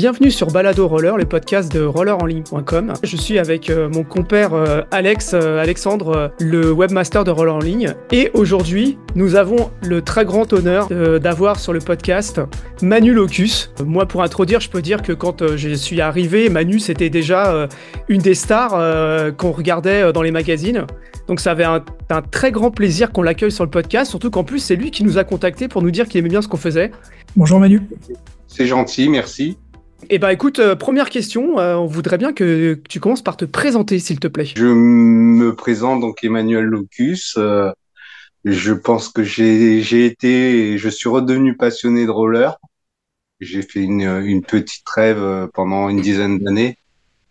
Bienvenue sur Balado Roller, le podcast de rollerenligne.com. Je suis avec euh, mon compère euh, Alex, euh, Alexandre, le webmaster de Roller en ligne. Et aujourd'hui, nous avons le très grand honneur d'avoir sur le podcast Manu Locus. Moi, pour introduire, je peux dire que quand je suis arrivé, Manu, c'était déjà une des stars qu'on regardait dans les magazines. Donc ça avait un, un très grand plaisir qu'on l'accueille sur le podcast, surtout qu'en plus, c'est lui qui nous a contactés pour nous dire qu'il aimait bien ce qu'on faisait. Bonjour Manu. C'est gentil, merci. Eh ben écoute, euh, première question, euh, on voudrait bien que tu commences par te présenter, s'il te plaît. Je me présente donc Emmanuel Locus. Euh, je pense que j'ai été, je suis redevenu passionné de roller. J'ai fait une, une petite rêve pendant une dizaine d'années.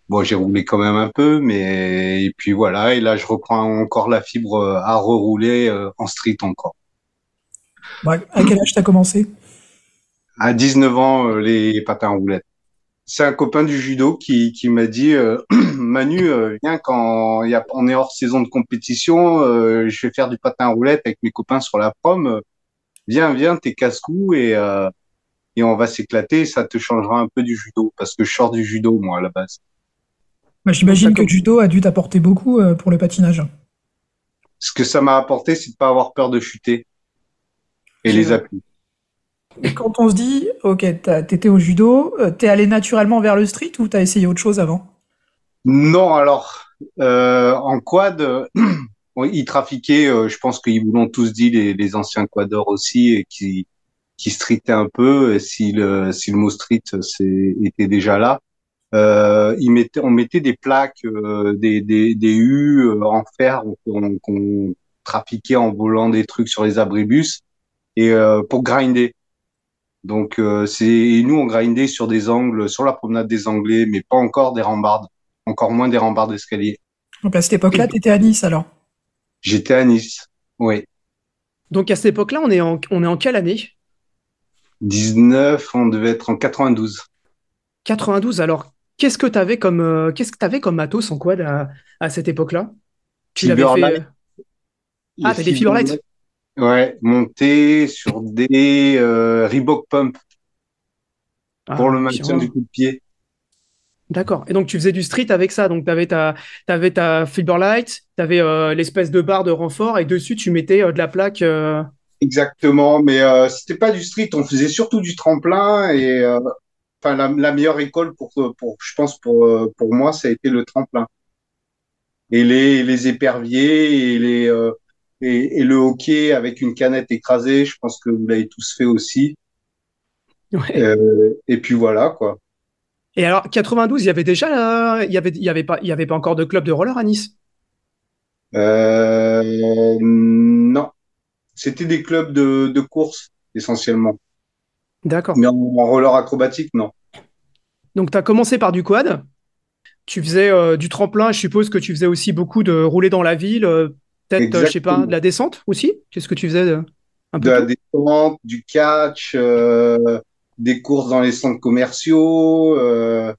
Bon, j'ai roulé quand même un peu, mais et puis voilà. Et là, je reprends encore la fibre à rerouler en street encore. à quel âge t'as commencé? À 19 ans, les patins roulettes c'est un copain du judo qui, qui m'a dit euh, Manu, euh, viens quand y a, on est hors saison de compétition, euh, je vais faire du patin roulette avec mes copains sur la prom. viens, viens, t'es casse-cou et, et on va s'éclater. Ça te changera un peu du judo parce que je sors du judo moi à la base. Bah, J'imagine que le judo a dû t'apporter beaucoup pour le patinage. Ce que ça m'a apporté, c'est de pas avoir peur de chuter et les appuis quand on se dit, ok, t'étais au judo, euh, t'es allé naturellement vers le street ou t'as essayé autre chose avant? Non, alors euh, en quad, euh, ils trafiquaient. je pense qu'ils vous l'ont tous dit, les, anciens quadeurs aussi, et qui qui streetaient un peu. Si le si le mot street était déjà là, ils mettaient, on mettait des plaques, des, des, des U en fer qu'on trafiquait en volant des trucs sur les abribus et pour grinder. Donc euh, c'est nous on grindait sur des angles, sur la promenade des Anglais, mais pas encore des rambardes, encore moins des rambardes d'escalier. Donc à cette époque-là, tu étais à Nice alors? J'étais à Nice, oui. Donc à cette époque-là, on est en on est en quelle année? 19, on devait être en 92. 92. Alors qu'est-ce que tu avais comme euh, qu'est-ce que avais comme matos en quad à, à cette époque-là? Tu l'avais fait Ah, t'as des fibrelettes Ouais, monter sur des euh, Reebok Pump pour ah, le maintien du coup de pied. D'accord. Et donc tu faisais du street avec ça. Donc tu avais ta, avais ta Fiberlight, tu avais euh, l'espèce de barre de renfort et dessus tu mettais euh, de la plaque. Exactement, mais c'était pas du street. On faisait surtout du tremplin et enfin la, la, meilleure école pour, pour je pense pour pour moi ça a été le tremplin et les les éperviers et les et, le hockey avec une canette écrasée, je pense que vous l'avez tous fait aussi. Ouais. Euh, et puis voilà, quoi. Et alors, 92, il y avait déjà, il y avait, il y avait pas, il y avait pas encore de club de roller à Nice? Euh, non, c'était des clubs de, de course essentiellement. D'accord. Mais en, roller acrobatique, non. Donc, tu as commencé par du quad. Tu faisais euh, du tremplin. Je suppose que tu faisais aussi beaucoup de rouler dans la ville, Peut-être, euh, je sais pas, de la descente aussi Qu'est-ce que tu faisais de, un peu de la descente, du catch, euh, des courses dans les centres commerciaux. Euh,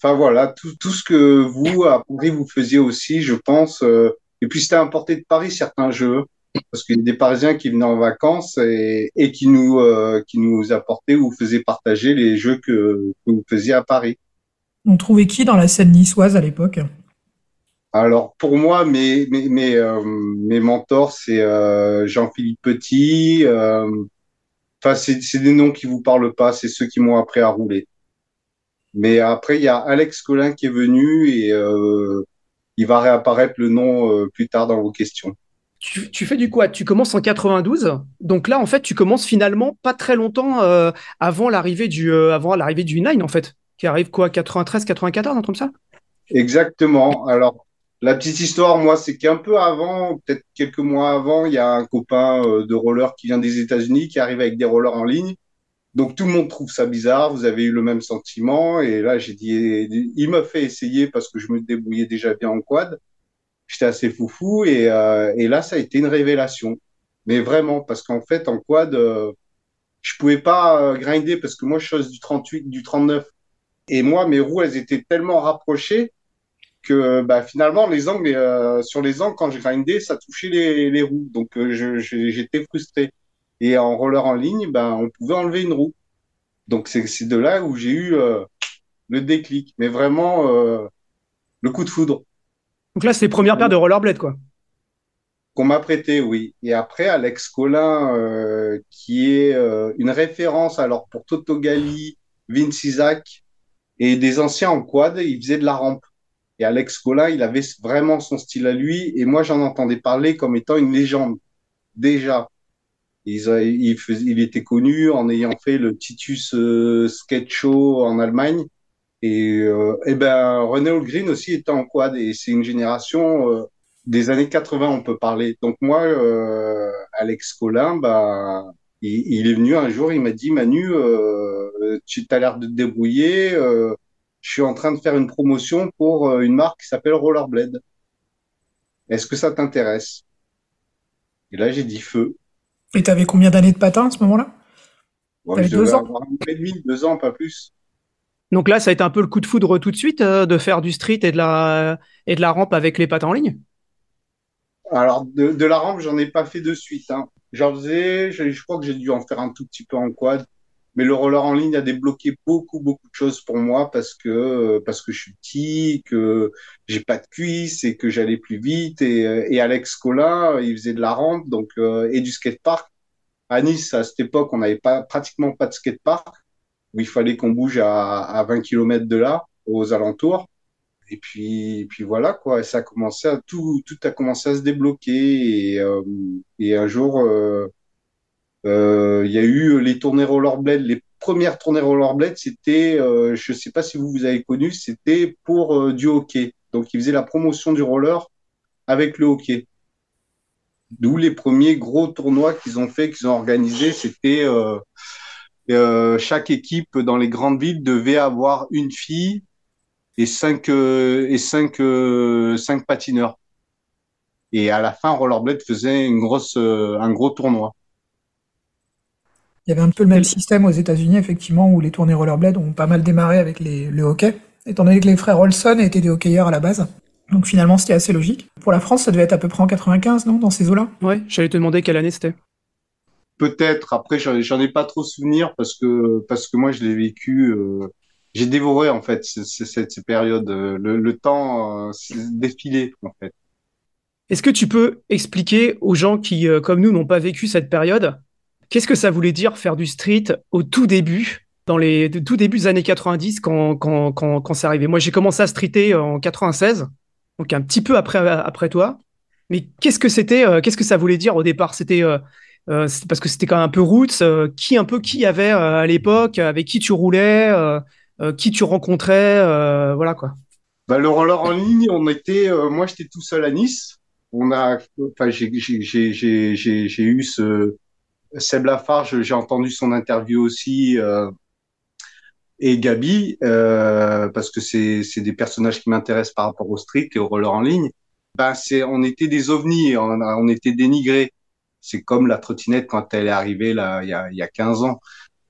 enfin voilà, tout, tout, ce que vous, à Paris, vous faisiez aussi, je pense. et puis c'était importé de Paris certains jeux, parce qu'il y a des Parisiens qui venaient en vacances et, et qui nous qui nous apportaient ou faisaient partager les jeux que, que vous faisiez à Paris. On trouvait qui dans la scène niçoise à l'époque? Alors pour moi, mes mes mes, euh, mes mentors, c'est euh, Jean-Philippe Petit. Euh, enfin, c'est c'est des noms qui vous parlent pas, c'est ceux qui m'ont appris à rouler. Mais après, il y a Alex Collin qui est venu et il va réapparaître le nom plus tard dans vos questions. Tu, tu, fais du quoi? Tu commences en 92, donc là en fait tu commences finalement pas très longtemps avant l'arrivée du avant l'arrivée du Nine en fait, qui arrive quoi? 93, 94, un truc comme ça? Exactement. Alors la petite histoire, moi, c'est qu'un peu avant, peut-être quelques mois avant, il y a un copain euh, de roller qui vient des États-Unis, qui arrive avec des rollers en ligne. Donc tout le monde trouve ça bizarre, vous avez eu le même sentiment. Et là, j'ai dit, il m'a fait essayer parce que je me débrouillais déjà bien en quad. J'étais assez foufou et, euh, là, ça a été une révélation. Mais vraiment, parce qu'en fait, en quad, euh, je pouvais pas euh, grinder parce que moi, je chose du 38, du 39. Et moi, mes roues, elles étaient tellement rapprochées que bah, finalement, les angles, euh, sur les angles, quand je grindais, ça touchait les, les roues. Donc, euh, j'étais frustré. Et en roller en ligne, bah, on pouvait enlever une roue. Donc c'est de là où j'ai eu le déclic, mais vraiment le coup de foudre. Donc là, c'est les premières paires de rollerblades, quoi. Qu'on m'a prêté, oui. Et après, Alex Collin, qui est une référence alors pour Toto Gali, Vince Isaac et des anciens en quad, il faisait de la rampe. Et Alex Collin, il avait vraiment son style à lui. Et moi, j'en entendais parler comme étant une légende. Déjà. Il, était connu en ayant fait le Titus euh, Sketch Show en Allemagne. Et, euh, et ben, René Holgren aussi était en quad. Et c'est une génération euh, des années 80, on peut parler. Donc moi, euh, Alex Collin, bah, il, il, est venu un jour, il m'a dit, Manu, tu as l'air de te débrouiller je suis en train de faire une promotion pour euh, une marque qui s'appelle Rollerblade. Est-ce que ça t'intéresse? Et là, j'ai dit feu. Et tu avais combien d'années de patin à ce moment-là? Deux ans? Avoir un et demi, deux ans, pas plus. Donc là, ça a été un peu le coup de foudre tout de suite euh, de faire du street et de la et de la rampe avec les patins en ligne? Alors de, la rampe, j'en ai pas fait de suite. Hein. J'en faisais, je, je, crois que j'ai dû en faire un tout petit peu en quad. Mais le roller en ligne a débloqué beaucoup, beaucoup de choses pour moi parce que, parce que je suis petit, que j'ai pas de cuisses et que j'allais plus vite. Et, et Alex Collin, il faisait de la rampe donc, euh, et du skatepark. À Nice, à cette époque, on n'avait pas, pratiquement pas de skatepark où il fallait qu'on bouge à, à 20 km de là, aux alentours. Et puis, puis voilà quoi. ça a commencé à tout, tout a commencé à se débloquer. Et, euh, et un jour, euh, il y a eu les tournées rollerblade. Les premières tournées rollerblade, c'était, euh, je ne sais pas si vous vous avez connu, c'était pour euh, du hockey. Donc, ils faisaient la promotion du roller avec le hockey. D'où les premiers gros tournois qu'ils ont fait, qu'ils ont organisés, c'était chaque équipe dans les grandes villes devait avoir une fille et cinq et cinq patineurs. Et à la fin, Rollerblade faisait un gros tournoi. Il y avait un peu le même système aux États-Unis, effectivement, où les tournées rollerblade ont pas mal démarré avec les, le hockey, étant donné que les frères Olson étaient des hockeyeurs à la base. Donc finalement, c'était assez logique. Pour la France, ça devait être à peu près en 95, non, dans ces eaux-là? Ouais, j'allais te demander quelle année c'était. Peut-être. Après, j'en ai pas trop souvenir parce que parce que moi, je l'ai vécu. Euh, j'ai dévoré en fait cette, ces périodes. Le, le temps euh, défilé en fait. Est-ce que tu peux expliquer aux gens qui, euh, comme nous, n'ont pas vécu cette période, Qu'est-ce que ça voulait dire faire du street au tout début, dans les tout débuts des années 90, quand, quand, quand, quand c'est arrivé? Moi, j'ai commencé à streeter en 96, donc un petit peu après, après toi. Mais qu'est-ce que c'était euh, Qu'est-ce que ça voulait dire au départ? C'était euh, euh parce que c'était quand même un peu roots. Qui un peu qui avait à l'époque Avec qui tu roulais Qui tu rencontrais Voilà quoi. Bah, le roller en ligne, on était. moi, j'étais tout seul à Nice. On a. Enfin, j'ai eu ce Seb Lafarge, j'ai entendu son interview aussi, euh, et Gabi, euh, parce que c'est des personnages qui m'intéressent par rapport au street et au roller en ligne. Ben c'est, on était des ovnis, on, on était dénigrés. C'est comme la trottinette quand elle est arrivée là, il y a, y a 15 ans.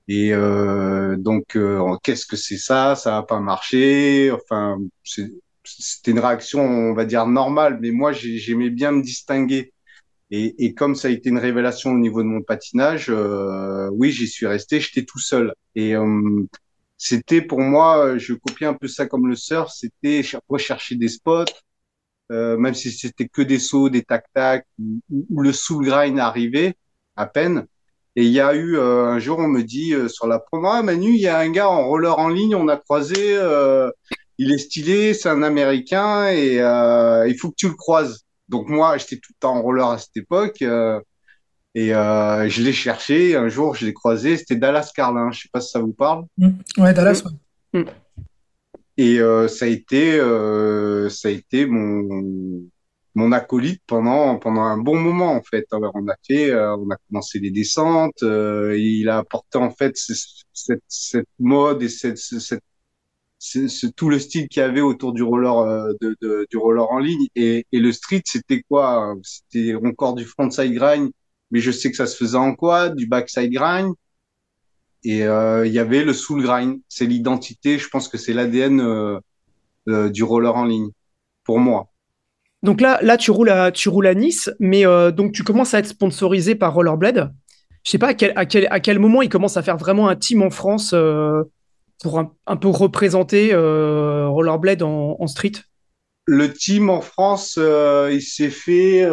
Et euh, donc, euh, qu'est-ce que c'est ça? Ça va pas marcher. Enfin, c'était une réaction, on va dire normale, mais moi j'aimais bien me distinguer. Et, et, comme ça a été une révélation au niveau de mon patinage, euh, oui, j'y suis resté, j'étais tout seul. Et euh, c'était pour moi, je copiais un peu ça comme le surf, c'était rechercher des spots, euh, même si c'était que des sauts, des tac-tac, où, le soul grind arrivait à peine. Et il y a eu euh, un jour, on me dit euh, sur la promo, ah, Manu, il y a un gars en roller en ligne, on a croisé, il est stylé, c'est un Américain et il faut que tu le croises. Donc moi, j'étais tout le temps en roller à cette époque. Euh, et euh, je l'ai cherché. Un jour, je l'ai croisé. C'était Dallas Carlin. Je sais pas si ça vous parle. Mmh. Ouais, Dallas. Mmh. Et euh, ça a été, ça a été mon mon acolyte pendant pendant un bon moment en fait. Alors, on a fait, on a commencé les descentes. il a apporté en fait cette, cette mode et cette, tout le style qu'il y avait autour du roller euh, du roller en ligne. Et, le street c'était quoi? C'était encore du frontside grind mais je sais que ça se faisait en quoi? Du backside grind. Et euh, il y avait le soul grind. C'est l'identité je pense que c'est l'ADN euh, du roller en ligne pour moi. Donc là là tu roules à tu roules à Nice mais donc tu commences à être sponsorisé par Rollerblade. Je sais pas à quel, à, quel, moment il commence à faire vraiment un team en France pour un, peu représenter Rollerblade en, en, street Le team en France, il s'est fait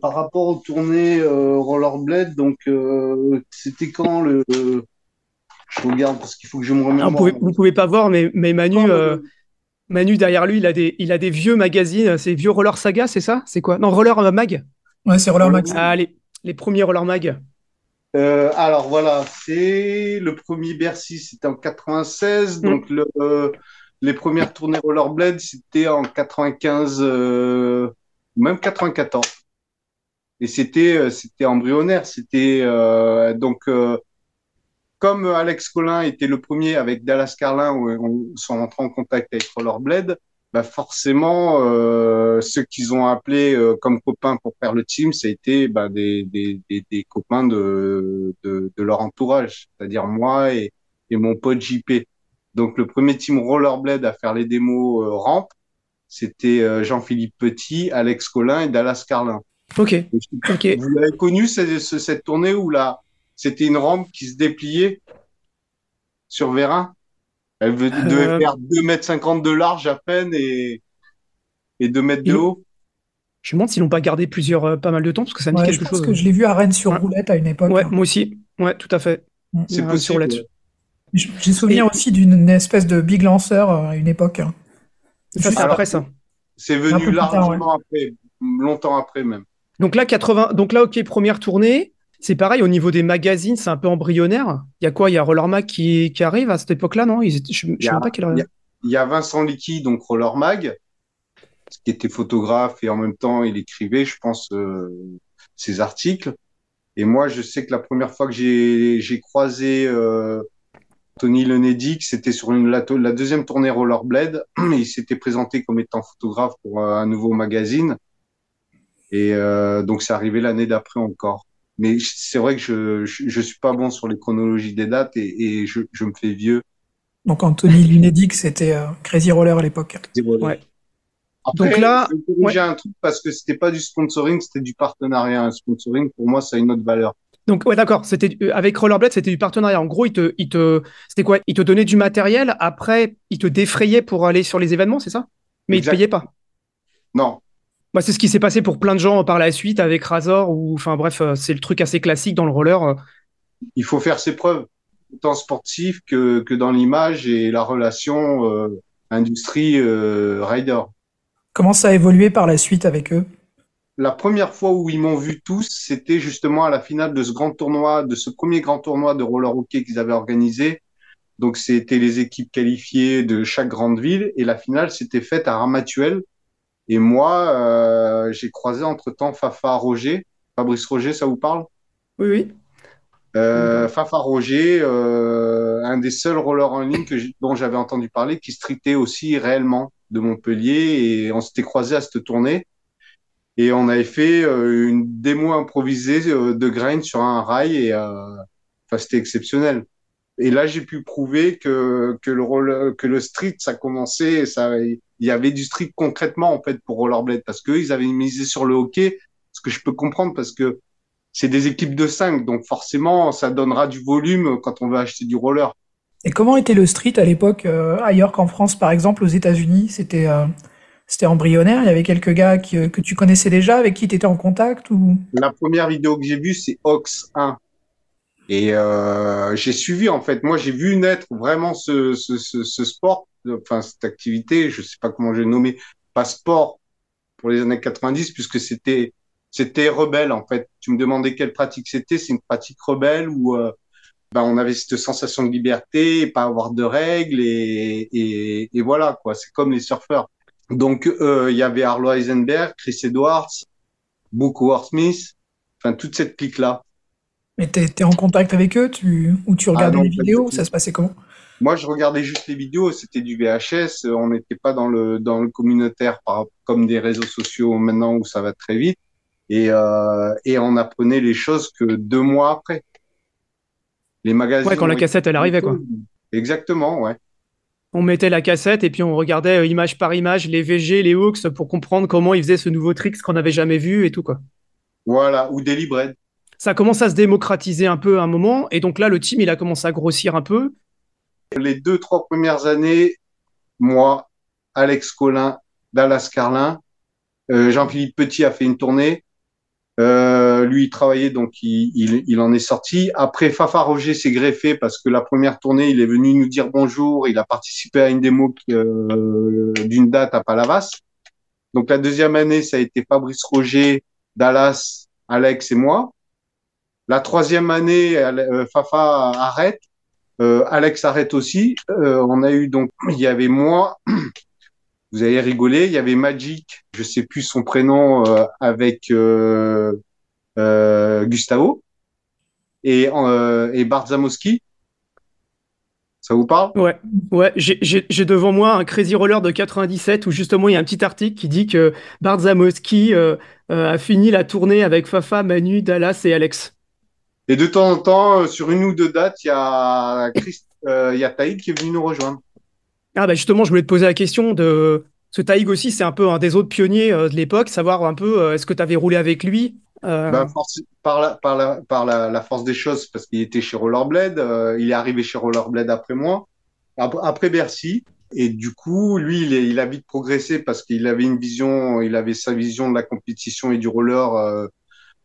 par rapport aux tournées Rollerblade. Donc, c'était quand le. Je regarde parce qu'il faut que je me remémore. Vous pouvez, vous pouvez pas voir, mais, mais Manu. Manu, derrière lui, il a des, il a des vieux magazines. C'est vieux Roller Saga, c'est ça? C'est quoi? Non, Roller Mag Ouais, c'est Roller Mag. Ah, les, les premiers Roller Mag. Euh, alors voilà, c'est le premier Bercy, c'était en 96. Mm. Donc le, euh, les premières tournées Rollerblade, c'était en 95, euh, même 94. Et c'était c'était embryonnaire. C'était donc comme Alex Collin était le premier avec Dallas Carlin où on sont rentrés en contact avec Rollerblade, bah forcément, euh, ceux qu'ils ont appelés euh, comme copains pour faire le team, ça a été bah, des, des, des, des, copains de, de, de leur entourage, c'est-à-dire moi et, et, mon pote JP. Donc le premier team Rollerblade à faire les démos euh, ramp, c'était euh, Jean-Philippe Petit, Alex Collin et Dallas Carlin. Ok. ok. Vous avez connu cette, cette tournée où là, c'était une rampe qui se dépliait sur Vérin? Elle devait euh... faire 2 mètres 50 de large à peine et, et 2 mètres de haut. Je me demande s'ils n'ont pas gardé plusieurs, euh, pas mal de temps, parce que ça me dit quelque je chose. Pense que je l'ai vu à Rennes sur roulette à une époque. Ouais, moi aussi. Ouais, tout à fait. Mm. C'est possible. Sur J'ai souvenir et... aussi d'une espèce de big lanceur à une époque. Hein. Ça, c'est après ça. C'est venu largement tard, ouais. après, longtemps après même. Donc là, 80... Donc là, ok, première tournée. C'est pareil au niveau des magazines, c'est un peu embryonnaire. Il y a quoi? Il y a Roller Mag qui, qui arrive à cette époque-là, non? Ils étaient, Je ne sais pas quelle il, il y a Vincent Licky, donc Roller Mag, qui était photographe et en même temps il écrivait, je pense, euh, ses articles. Et moi, je sais que la première fois que j'ai croisé euh, Tony Lenedic, c'était sur une, la, la, deuxième tournée Rollerblade. il s'était présenté comme étant photographe pour euh, un nouveau magazine. Et euh, donc, c'est arrivé l'année d'après encore mais c'est vrai que je, je, je suis pas bon sur les chronologies des dates et, et je, je, me fais vieux. Donc Anthony Lunedic, c'était euh, Crazy Roller à l'époque. Ouais. Après, Donc là, j'ai un truc parce que c'était pas du sponsoring, c'était du partenariat. Un sponsoring, pour moi, ça a une autre valeur. Donc ouais, d'accord. C'était euh, avec Rollerblade, c'était du partenariat. En gros, il te, il te, c'était quoi? Il te donnait du matériel. Après, il te défrayait pour aller sur les événements, c'est ça? Mais exact. il te payait pas. Non, bah, c'est ce qui s'est passé pour plein de gens par la suite avec Razor ou enfin bref, euh, c'est le truc assez classique dans le roller. Euh. Il faut faire ses preuves, autant sportif que, que dans l'image et la relation euh, industrie euh, rider. Comment ça a évolué par la suite avec eux? La première fois où ils m'ont vu tous, c'était justement à la finale de ce grand tournoi, de ce premier grand tournoi de roller hockey qu'ils avaient organisé. Donc c'était les équipes qualifiées de chaque grande ville et la finale s'était faite à Ramatuelle et moi, euh, j'ai croisé entre-temps Fafa Roger. Fabrice Roger, ça vous parle? Oui, oui. Euh, Fafa Roger, euh, un des seuls rollers en ligne que dont j'avais entendu parler, qui streetait aussi réellement de Montpellier. Et on s'était croisé à cette tournée. Et on avait fait une démo improvisée de grain sur un rail. Et enfin, c'était exceptionnel. Et là, j'ai pu prouver que, que, le roller, que le street, ça commençait, ça, il y avait du street concrètement en fait pour Rollerblade. Parce qu'eux ils avaient misé sur le hockey, ce que je peux comprendre parce que c'est des équipes de 5 donc forcément ça donnera du volume quand on veut acheter du roller. Et comment était le street à l'époque euh, ailleurs qu'en France? Par exemple aux États-Unis c'était euh, c'était embryonnaire. Il y avait quelques gars qui, euh, que tu connaissais déjà avec qui tu étais en contact ou? La première vidéo que j'ai vue c'est Ox 1 et euh, j'ai suivi en fait moi j'ai vu naître vraiment ce, ce, ce, ce sport enfin cette activité, je sais pas comment je vais nommer, passeport pour les années 90 puisque c'était c'était rebelle en fait. Tu me demandais quelle pratique c'était, c'est une pratique rebelle où euh, ben, on avait cette sensation de liberté, pas avoir de règles et, et, voilà quoi. C'est comme les surfeurs. Donc euh, il y avait Arlo Eisenberg, Chris Edwards, Book Smith, enfin toute cette clique là. Mais tu es, en contact avec eux, tu ou tu regardais ah non, les vidéos, ça se passait comment? Moi, je regardais juste les vidéos, c'était du VHS, on n'était pas dans le dans le communautaire par, comme des réseaux sociaux maintenant où ça va très vite. Et, euh, et on apprenait les choses que deux mois après. Les magazines. Ouais, quand la cassette elle arrivait quoi. Exactement, ouais. On mettait la cassette et puis on regardait euh, image par image les VG, les hooks pour comprendre comment ils faisaient ce nouveau trick qu'on n'avait jamais vu et tout quoi. Voilà, ou des librairies. Ça commence à se démocratiser un peu à un moment. Et donc là, le team, il a commencé à grossir un peu. Les deux, trois premières années, moi, Alex Collin, Dallas Carlin, euh, Jean-Philippe Petit a fait une tournée. Euh, lui, il travaillait, donc il, en est sorti. Après, Fafa Roger s'est greffé parce que la première tournée, il est venu nous dire bonjour. Il a participé à une démo euh, d'une date à Palavas. Donc la deuxième année, ça a été Fabrice Roger, Dallas, Alex et moi. La troisième année, euh, Fafa arrête. Euh, Alex arrête aussi. Euh, on a eu donc, il y avait moi, vous allez rigoler, il y avait Magic, je sais plus son prénom, avec Gustavo et, et Bart Zamoski. Ça vous parle? Ouais, ouais. J'ai devant moi un Crazy Roller de 97 où justement il y a un petit article qui dit que Bart Zamoski a fini la tournée avec Fafa, Manu, Dallas et Alex. Et de temps en temps, sur une ou deux dates, il y a Chris, il y a Taïd qui est venu nous rejoindre. Ah bah justement, je voulais te poser la question de ce Taïg aussi, c'est un peu un des autres pionniers euh, de l'époque, savoir un peu euh, est-ce que tu avais roulé avec lui euh... ben, par, la, par, la, par la, force des choses, parce qu'il était chez Rollerblade, euh, il est arrivé chez Rollerblade après moi, après Bercy, et du coup, lui, il, est, il a vite progressé parce qu'il avait une vision, il avait sa vision de la compétition et du roller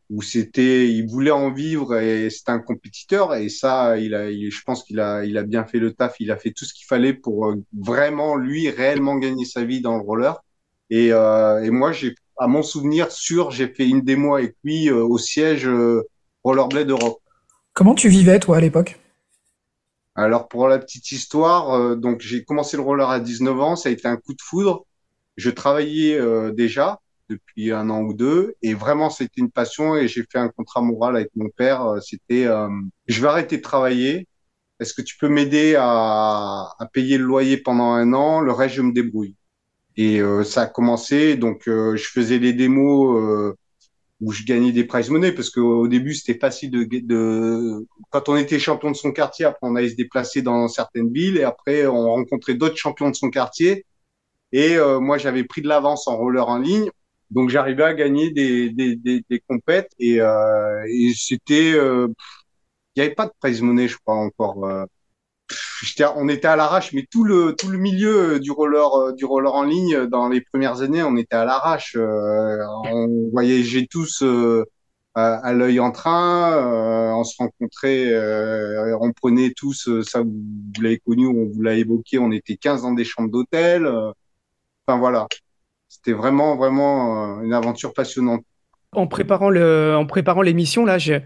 où c'était, il voulait en vivre et c'était un compétiteur et ça, il a, je pense qu'il a, il a bien fait le taf, il a fait tout ce qu'il fallait pour euh, vraiment lui réellement gagner sa vie dans le roller. Et, euh, et moi, j'ai, à mon souvenir sûr, j'ai fait une démo avec lui euh, au siège euh, Rollerblade Europe. Comment tu vivais toi à l'époque? Alors pour la petite histoire, donc j'ai commencé le roller à 19 ans, ça a été un coup de foudre. Je travaillais déjà, depuis un an ou deux. Et vraiment, c'était une passion et j'ai fait un contrat moral avec mon père. Euh, c'était, euh, je vais arrêter de travailler. Est-ce que tu peux m'aider à, à, payer le loyer pendant un an? Le reste, je me débrouille. Et euh, ça a commencé. Donc, je faisais les démos où je gagnais des prize money parce qu'au début, c'était facile de, de, quand on était champion de son quartier, après, on allait se déplacer dans certaines villes et après, on rencontrait d'autres champions de son quartier. Et moi, j'avais pris de l'avance en roller en ligne. Donc j'arrivais à gagner des, des, des, des compètes et, euh, et c'était, euh, il n'y avait pas de prize money, je crois encore. Euh. on était à l'arrache, mais tout le tout le milieu du roller du roller en ligne dans les premières années, on était à l'arrache. on voyageait tous à, l'œil en train, on se rencontrait, on prenait tous, ça vous, vous l'avez connu, on vous l'a évoqué, on était 15 dans des chambres d'hôtel. Enfin voilà. C'était vraiment, vraiment euh, une aventure passionnante. En préparant le, en l'émission, là, j'ai,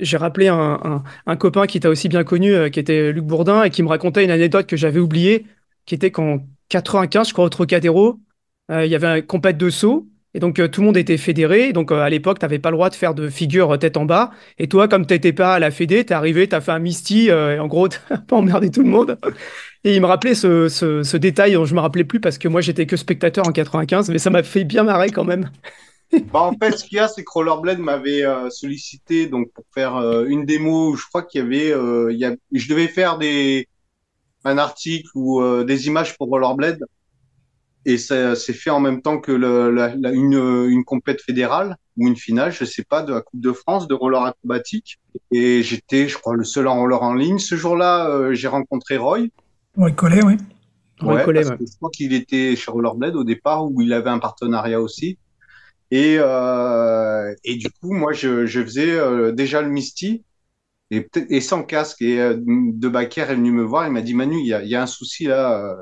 j'ai rappelé un, un, copain qui t'a aussi bien connu, euh, qui était Luc Bourdin, et qui me racontait une anecdote que j'avais oubliée, qui était qu'en 95, je crois, au Trocadéro, euh, il y avait un compète de saut, et donc tout le monde était fédéré. Donc à l'époque, tu n'avais pas le droit de faire de figure tête en bas. Et toi, comme tu n'étais pas à la fédé, tu es arrivé, tu as fait un misty, et en gros, tu pas emmerdé tout le monde. Et il me rappelait ce, ce, détail je me rappelais plus parce que moi j'étais que spectateur en 95, mais ça m'a fait bien marrer quand même. bah en fait, ce qu'il y a, c'est que Rollerblade m'avait euh, sollicité donc pour faire euh, une démo. Je crois qu'il y avait, euh, il y a, je devais faire des un article ou des images pour Rollerblade, et ça s'est fait en même temps que le, la, une une compète fédérale ou une finale, je sais pas, de la Coupe de France de roller acrobatique. Et j'étais, je crois, le seul en roller en ligne. Ce jour-là, j'ai rencontré Roy oui, Collet, oui. Ouais, Collet, parce que je crois qu'il était chez Rollerblade au départ où il avait un partenariat aussi. Et, euh, et du coup, moi, je, je faisais euh, déjà le Misty et, et sans casque. Et euh, De Baker est venu me voir. Il m'a dit Manu, il y a, y a, un souci là.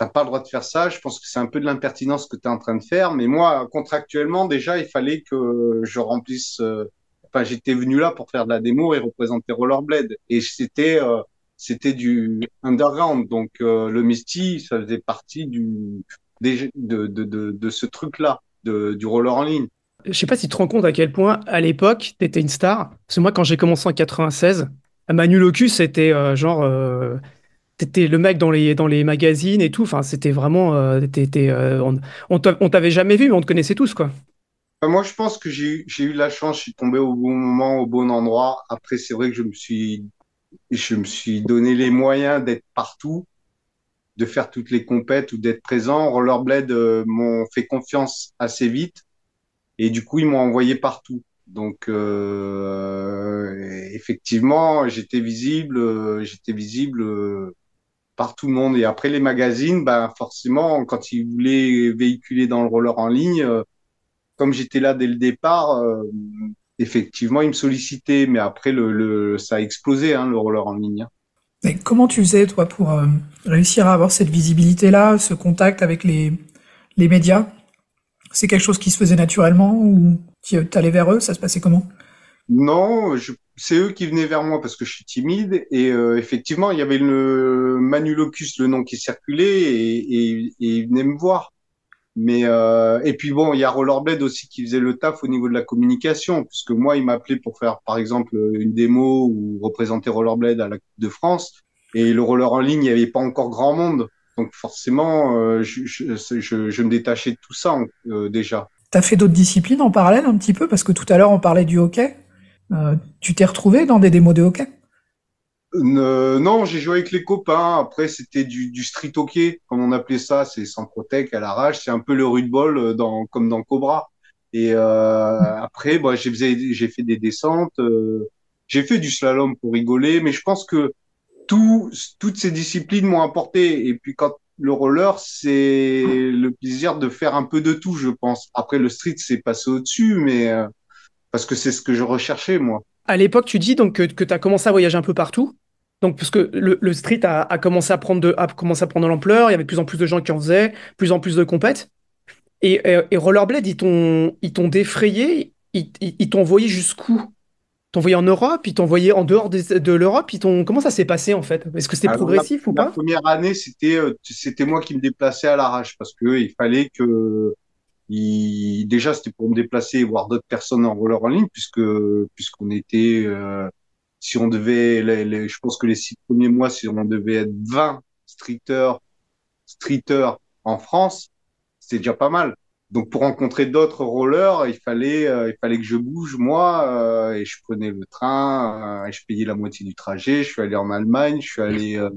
Euh, T'as pas le droit de faire ça. Je pense que c'est un peu de l'impertinence que tu es en train de faire. Mais moi, contractuellement, déjà, il fallait que je remplisse. Euh, enfin, j'étais venu là pour faire de la démo et représenter Rollerblade. Et c'était c'était du underground. Donc euh, le Misty, ça faisait partie du, de ce truc-là, du roller en ligne. Je sais pas si tu te rends compte à quel point, à l'époque, tu étais une star. Parce que moi, quand j'ai commencé en 96, Manu Locus, c'était euh, genre. T'étais le mec dans les, dans les magazines et tout. Enfin, c'était vraiment. Euh, euh on on t'avait jamais vu, mais on te connaissait tous, quoi. Moi, je pense que j'ai eu la chance, je suis tombé au bon moment, au bon endroit. Après, c'est vrai que je me suis je me suis donné les moyens d'être partout, de faire toutes les compètes ou d'être présent. Rollerblade euh, m'ont fait confiance assez vite et du coup ils m'ont envoyé partout. Donc euh, effectivement, j'étais visible, j'étais visible par tout le monde. Et après les magazines, ben forcément, quand ils voulaient véhiculer dans le roller en ligne, comme j'étais là dès le départ, effectivement, ils me sollicitaient. Mais après, le, ça a explosé hein, le roller en ligne. Hein. Mais comment tu faisais, toi, pour euh, réussir à avoir cette visibilité-là, ce contact avec les, les médias? C'est quelque chose qui se faisait naturellement ou tu allais vers eux? Ça se passait comment? Non, c'est eux qui venaient vers moi parce que je suis timide. Et euh, effectivement, il y avait le Manulocus, le nom qui circulait, et, ils venaient me voir. Mais euh, et puis bon, il y a Rollerblade aussi qui faisait le taf au niveau de la communication, puisque moi, il m'appelait pour faire par exemple une démo ou représenter Rollerblade à la Coupe de France. Et le roller en ligne, il n'y avait pas encore grand monde. Donc forcément, euh, je, je, me détachais de tout ça déjà. Tu as fait d'autres disciplines en parallèle un petit peu? Parce que tout à l'heure, on parlait du hockey. Euh, tu t'es retrouvé dans des démos de hockey? Non, j'ai joué avec les copains. Après, c'était du, du, street hockey, comme on appelait ça. C'est sans protect à l'arrache. C'est un peu le rudeball euh, dans, comme dans Cobra. Et euh, après, bah, j'ai j'ai fait des descentes. Euh, j'ai fait du slalom pour rigoler. Mais je pense que tout, toutes ces disciplines m'ont apporté. Et puis quand le roller, c'est le plaisir de faire un peu de tout, je pense. Après, le street, c'est passé au-dessus, mais euh, parce que c'est ce que je recherchais, moi. À l'époque, tu dis donc que, que tu as commencé à voyager un peu partout. Donc, parce que le, street a, commencé à prendre de, a commencé à prendre l'ampleur, il y avait de plus en plus de gens qui en faisaient, plus en plus de compètes. Et, et, Rollerblade, ils t'ont, ils t'ont défrayé, ils, ils, t'ont envoyé jusqu'où? T'ont envoyé en Europe, ils t'ont envoyé en dehors de, l'Europe, ils t'ont... comment ça s'est passé en fait? Est-ce que c'était progressif ou pas? La première année, c'était, euh, c'était moi qui me déplaçais à l'arrache parce que il fallait que il, déjà, c'était pour me déplacer et voir d'autres personnes en roller en ligne, puisque puisqu'on était, euh, si on devait, je pense que les six premiers mois, si on devait être 20 streeters, streeters en France, c'était déjà pas mal. Donc pour rencontrer d'autres rollers, il fallait, euh, il fallait que je bouge moi, euh, et je prenais le train, et je payais la moitié du trajet. Je suis allé en Allemagne, je suis allé,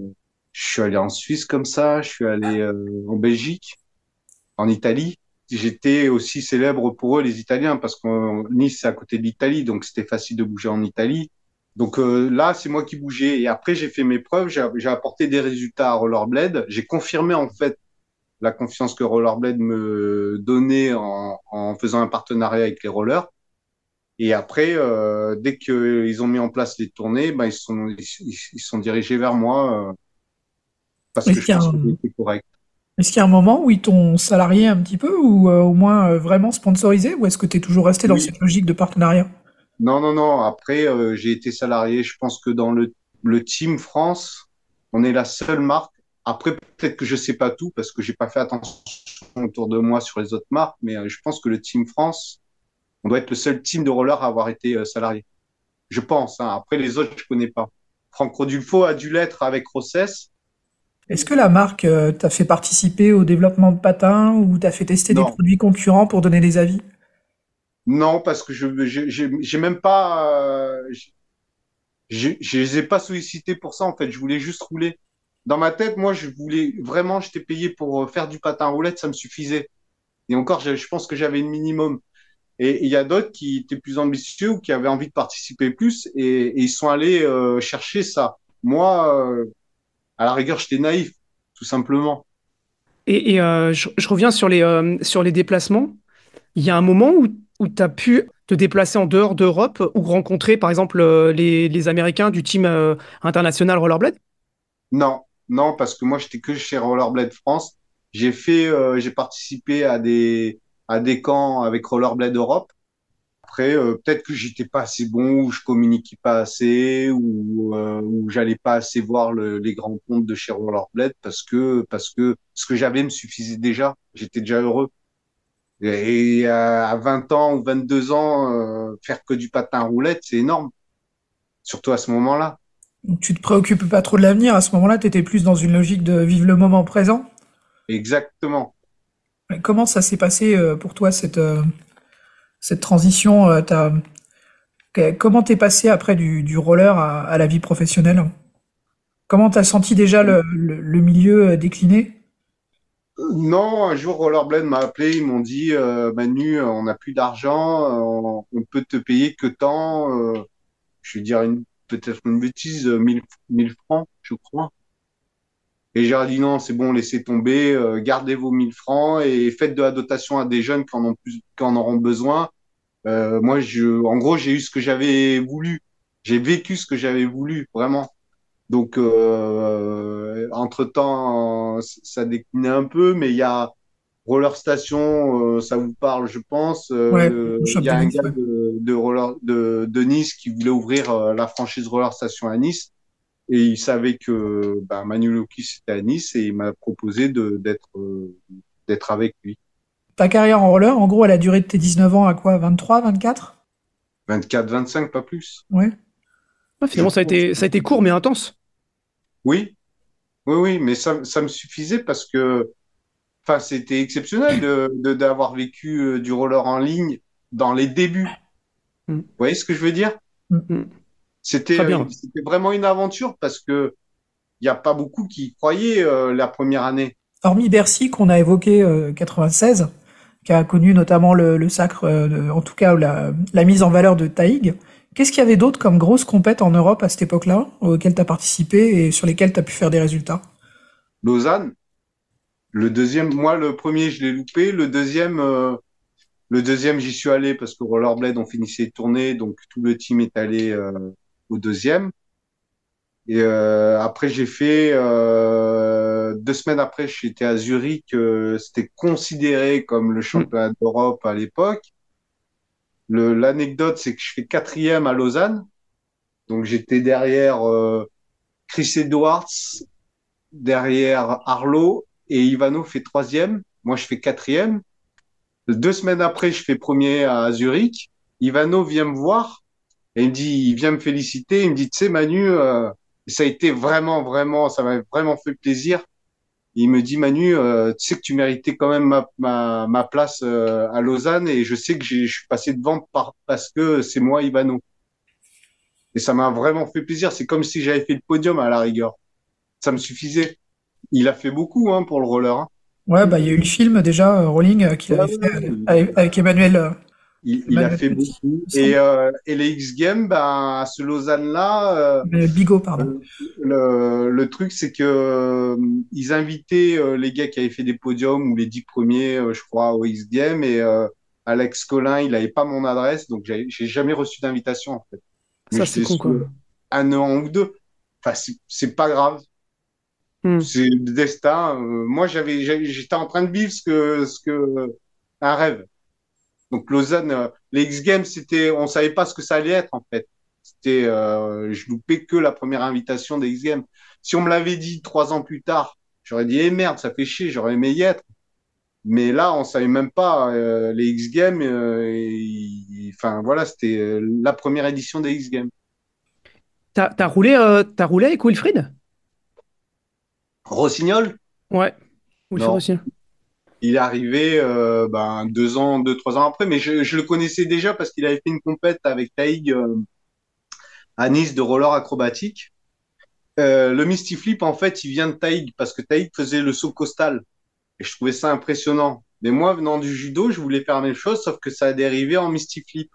je suis allé en Suisse comme ça, je suis allé en Belgique, en Italie j'étais aussi célèbre pour eux, les Italiens, parce que Nice, c'est à côté de l'Italie, donc c'était facile de bouger en Italie. Donc euh, là, c'est moi qui bougeais. Et après, j'ai fait mes preuves, j'ai apporté des résultats à Rollerblade. J'ai confirmé en fait la confiance que Rollerblade me donnait en, en faisant un partenariat avec les rollers. Et après, euh, dès qu'ils ont mis en place les tournées, ben, ils sont ils, sont dirigés vers moi euh, parce que je pense que c'était correct. Est-ce qu'il y a un moment où ils t'ont salarié un petit peu ou euh, au moins euh, vraiment sponsorisé ou est-ce que tu es toujours resté dans cette logique de partenariat? Non, non, non. Après, euh, j'ai été salarié. Je pense que dans le, le Team France, on est la seule marque. Après, peut-être que je sais pas tout parce que j'ai pas fait attention autour de moi sur les autres marques, mais je pense que le Team France, on doit être le seul team de roller à avoir été salarié. Je pense. Hein. Après, les autres, je connais pas. Franck Rodulfo a dû l'être avec Rossès est-ce que la marque euh, t'a fait participer au développement de patins ou t'a fait tester des produits concurrents pour donner des avis? Non, parce que je j'ai même pas euh, je les ai pas sollicités pour ça en fait. Je voulais juste rouler. Dans ma tête, moi, je voulais vraiment, j'étais payé pour euh, faire du patin roulette, ça me suffisait. Et encore, je, pense que j'avais le minimum. Et il y a d'autres qui étaient plus ambitieux ou qui avaient envie de participer plus et, ils sont allés chercher ça. Moi, à la rigueur, j'étais naïf, tout simplement. Et, euh, je, reviens sur les, euh, sur les déplacements. Il y a un moment où, où tu as pu te déplacer en dehors d'Europe ou rencontrer, par exemple, euh, les, les Américains du team international Rollerblade? Non, non, parce que moi, j'étais que chez Rollerblade France. J'ai fait, j'ai participé à des, à des camps avec Rollerblade Europe. Après, euh, peut-être que j'étais pas assez bon, ou je communiquais pas assez, ou, euh, ou j'allais pas assez voir les grands comptes de chez Rollerblade parce que parce que ce que j'avais me suffisait déjà. J'étais déjà heureux. Et à 20 ans ou 22 ans, euh, faire que du patin roulette, c'est énorme. Surtout à ce moment-là. Tu te préoccupes pas trop de l'avenir. À ce moment-là, tu étais plus dans une logique de vivre le moment présent. Exactement. comment ça s'est passé euh, pour toi cette cette transition, euh, comment t'es passé après du, roller à, la vie professionnelle? Comment t'as senti déjà le, milieu euh, décliner Non, un jour, Rollerblade m'a appelé, ils m'ont dit, euh, Manu, on n'a plus d'argent, on, peut te payer que tant. je vais dire peut-être une bêtise, euh, 1000, 1000 francs, je crois. Et j'ai dit non, c'est bon, laissez tomber, euh, gardez vos 1000 francs et faites de la dotation à des jeunes qui en ont plus, qui en auront besoin. Euh, moi, je, en gros, j'ai eu ce que j'avais voulu. J'ai vécu ce que j'avais voulu, vraiment. Donc, euh, entre-temps, ça déclinait un peu, mais il y a Roller Station, euh, ça vous parle, je pense. Ouais, Euh, il y a un gars de, roller, de, de Nice qui voulait ouvrir euh, la franchise Roller Station à Nice. Et il savait que bah, Manu Lokis était à Nice et il m'a proposé de d'être euh, d'être avec lui. Ta carrière en roller, en gros, elle a duré de tes 19 ans à quoi? 23, 24 24, 25, pas plus. Ouais. Ouais, finalement, ça a été, ça a été court mais intense. Oui, oui, oui, mais ça, ça me suffisait parce que, enfin, c'était exceptionnel de, de- d'avoir vécu euh, du roller en ligne dans les débuts. Mm. Vous voyez ce que je veux dire? Mm. C'était, euh, c'était vraiment une aventure parce que il n'y a pas beaucoup qui y croyaient euh, la première année. Hormis Bercy, qu'on a évoqué euh, 96, qui a connu notamment le, le sacre, euh, en tout cas la, la mise en valeur de Taïg, qu'est-ce qu'il y avait d'autre comme grosses compètes en Europe à cette époque-là, auxquelles tu as participé et sur lesquelles tu as pu faire des résultats? Lausanne, le deuxième, moi, le premier, je l'ai loupé. Le deuxième, le deuxième, j'y suis allé parce que Rollerblade, on finissait de tourner, donc tout le team est allé au deuxième. Et euh, après, j'ai fait euh, deux semaines après, j'étais à Zurich. euh, C'était considéré comme le championnat d'Europe à l'époque. L'anecdote, c'est que je fais quatrième à Lausanne. Donc j'étais derrière euh, Chris Edwards, derrière Arlo et Ivano fait troisième. Moi, je fais quatrième. Deux semaines après, je fais premier à Zurich. Ivano vient me voir et il me dit, il vient me féliciter. Il me dit, tu sais, Manu, euh, ça a été vraiment, vraiment, ça m'a vraiment fait plaisir. Il me dit, Manu, euh, tu sais que tu méritais quand même ma, ma, ma place euh, à Lausanne et je sais que je suis passé devant par, parce que c'est moi, Ivano. Et ça m'a vraiment fait plaisir. C'est comme si j'avais fait le podium à la rigueur. Ça me suffisait. Il a fait beaucoup hein, pour le roller. hein. Ouais, bah il y a eu le film déjà, euh, Rolling, euh, qu'il avait fait avec, avec Emmanuel. Euh, Il, il a fait beaucoup. Et, euh, et les X Games, ben, à ce Lausanne-là, euh, Bigot, pardon. le, le truc, c'est que euh, ils invitaient euh, les gars qui avaient fait des podiums ou les dix premiers, euh, je crois, au X Games. Et euh, Alex Collin, il avait pas mon adresse, donc j'ai j'ai jamais reçu d'invitation en fait. Mais Ça, c'est con, quoi. Un an ou deux. Enfin, c'est- c'est pas grave. Hmm. C'est le destin. Euh, moi, j'avais- j'étais en train de vivre ce que, ce que, un rêve. Donc Lausanne, euh, les X Games, c'était, on savait pas ce que ça allait être en fait. C'était, euh, je loupais que la première invitation des X Games. Si on me l'avait dit trois ans plus tard, j'aurais dit, eh merde, ça fait chier, j'aurais aimé y être. Mais là, on savait même pas euh, les X Games. euh, et- enfin voilà, c'était euh, la première édition des X Games. T'as, t'as roulé, euh, t'as roulé avec Wilfried? Rossignol, Ouais. Wilfried Non. Il est arrivé euh, ben, deux ans, deux, trois ans après, mais je, je le connaissais déjà parce qu'il avait fait une compète avec Taïg euh, à Nice de roller acrobatique. Euh, le Misty Flip, en fait, il vient de Taïg parce que Taïg faisait le saut costal. Et je trouvais ça impressionnant. Mais moi, venant du judo, je voulais faire la même chose, sauf que ça a dérivé en Misty Flip.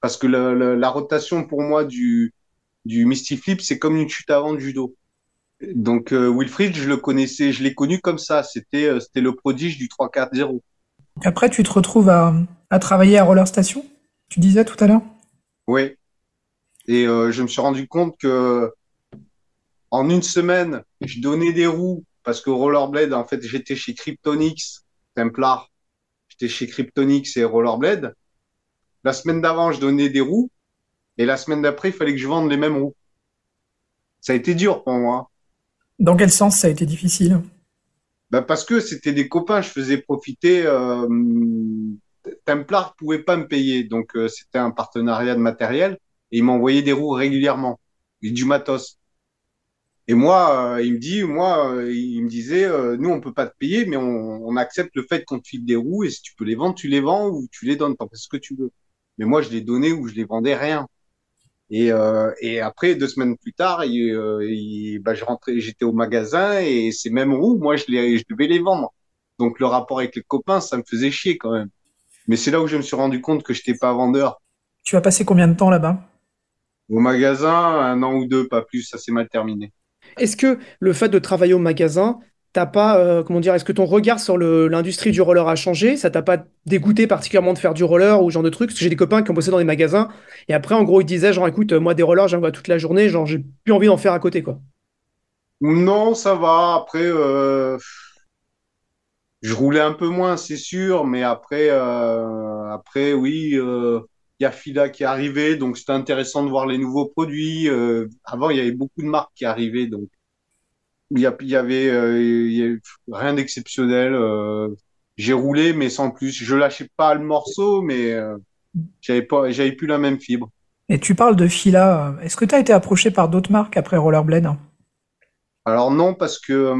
Parce que le- le- la rotation pour moi du, du Misty Flip, c'est comme une chute avant de judo. Donc euh, Wilfried, je le connaissais, je l'ai connu comme ça. C'était euh, c'était le prodige du 3-4-0. Après, tu te retrouves à, à travailler à Roller Station, tu disais tout à l'heure? Oui. Et euh, je me suis rendu compte que en une semaine, je donnais des roues parce que Rollerblade, en fait, j'étais chez Kryptonix, Templar. J'étais chez Kryptonix et Rollerblade. La semaine d'avant, je donnais des roues. Et la semaine d'après, il fallait que je vende les mêmes roues. Ça a été dur pour moi. Dans quel sens ça a été difficile? Ben parce que c'était des copains, je faisais profiter. Euh, Templar pouvait pas me payer, donc euh, c'était un partenariat de matériel et il m'envoyait des roues régulièrement et du matos. Et moi, euh, il me dit, moi, euh, il me disait, nous on peut pas te payer, mais on, on accepte le fait qu'on te file des roues et si tu peux les vendre, tu les vends ou tu les donnes, t'en fais ce que tu veux. Mais moi, je les donnais ou je les vendais rien. Et, euh, et après, deux semaines plus tard, il, euh, il- bah, je rentrais, j'étais au magasin et ces mêmes roues, moi, je les, je devais les vendre. Donc le rapport avec les copains, ça me faisait chier quand même. Mais c'est là où je me suis rendu compte que je n'étais pas vendeur. Tu as passé combien de temps là-bas? Au magasin, un an ou deux, pas plus, ça s'est mal terminé. Est-ce que le fait de travailler au magasin, t'as pas, euh, comment dire, est-ce que ton regard sur l'industrie du roller a changé? Ça t'a pas dégoûté particulièrement de faire du roller ou ce genre de trucs Parce j'ai des copains qui ont bossé dans des magasins et après, en gros, ils disaient genre, écoute, moi des rollers, j'en vois toute la journée, genre, j'ai plus envie d'en faire à côté, quoi. Non, ça va. Après, euh, je roulais un peu moins, c'est sûr, mais après, euh, après, oui, il y a Fila qui est arrivé, donc c'était intéressant de voir les nouveaux produits. avant, il y avait beaucoup de marques qui arrivaient, donc il y, y avait, euh, rien d'exceptionnel. Euh, j'ai roulé, mais sans plus. Je lâchais pas le morceau, mais euh, j'avais pas, j'avais plus la même fibre. Et tu parles de Fila. Est-ce que tu as été approché par d'autres marques après Rollerblade? Alors non, parce que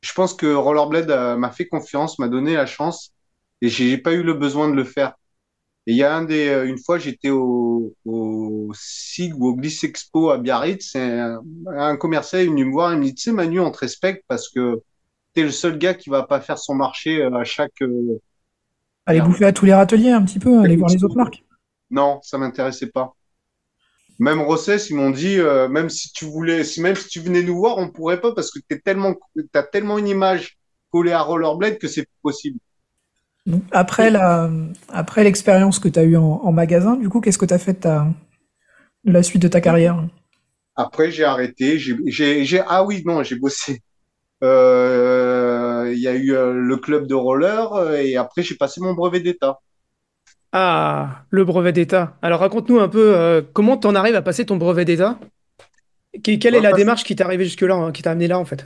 je pense que Rollerblade m'a fait confiance, m'a donné la chance, et j'ai pas eu le besoin de le faire. Et il y a un des, euh, une fois, j'étais au, au SIG ou au Gliss Expo à Biarritz, et un, un commercial est venu me voir, il me dit, tu sais, Manu, on te respecte parce que tu es le seul gars qui va pas faire son marché euh, à chaque... Euh, aller bouffer à tous les râteliers un petit peu, aller voir les autres marques. Non, ça m'intéressait pas. Même Rossès, ils m'ont dit, même si tu voulais, si même si tu venais nous voir, on pourrait pas parce que tu tellement, as tellement une image collée à Rollerblade que c'est possible. Après la, après l'expérience que tu as eue en, magasin, du coup, qu'est-ce que tu as fait de, ta, de la suite de ta carrière? Après, j'ai arrêté. J'ai, ah oui, non, j'ai bossé. Euh, il y a eu euh, le club de roller euh, et après, j'ai passé mon brevet d'État. Ah, le brevet d'État. Alors raconte-nous un peu comment tu en arrives à passer ton brevet d'État? Quelle est la démarche qui t'est arrivée jusque-là, hein, qui t'a amené là en fait?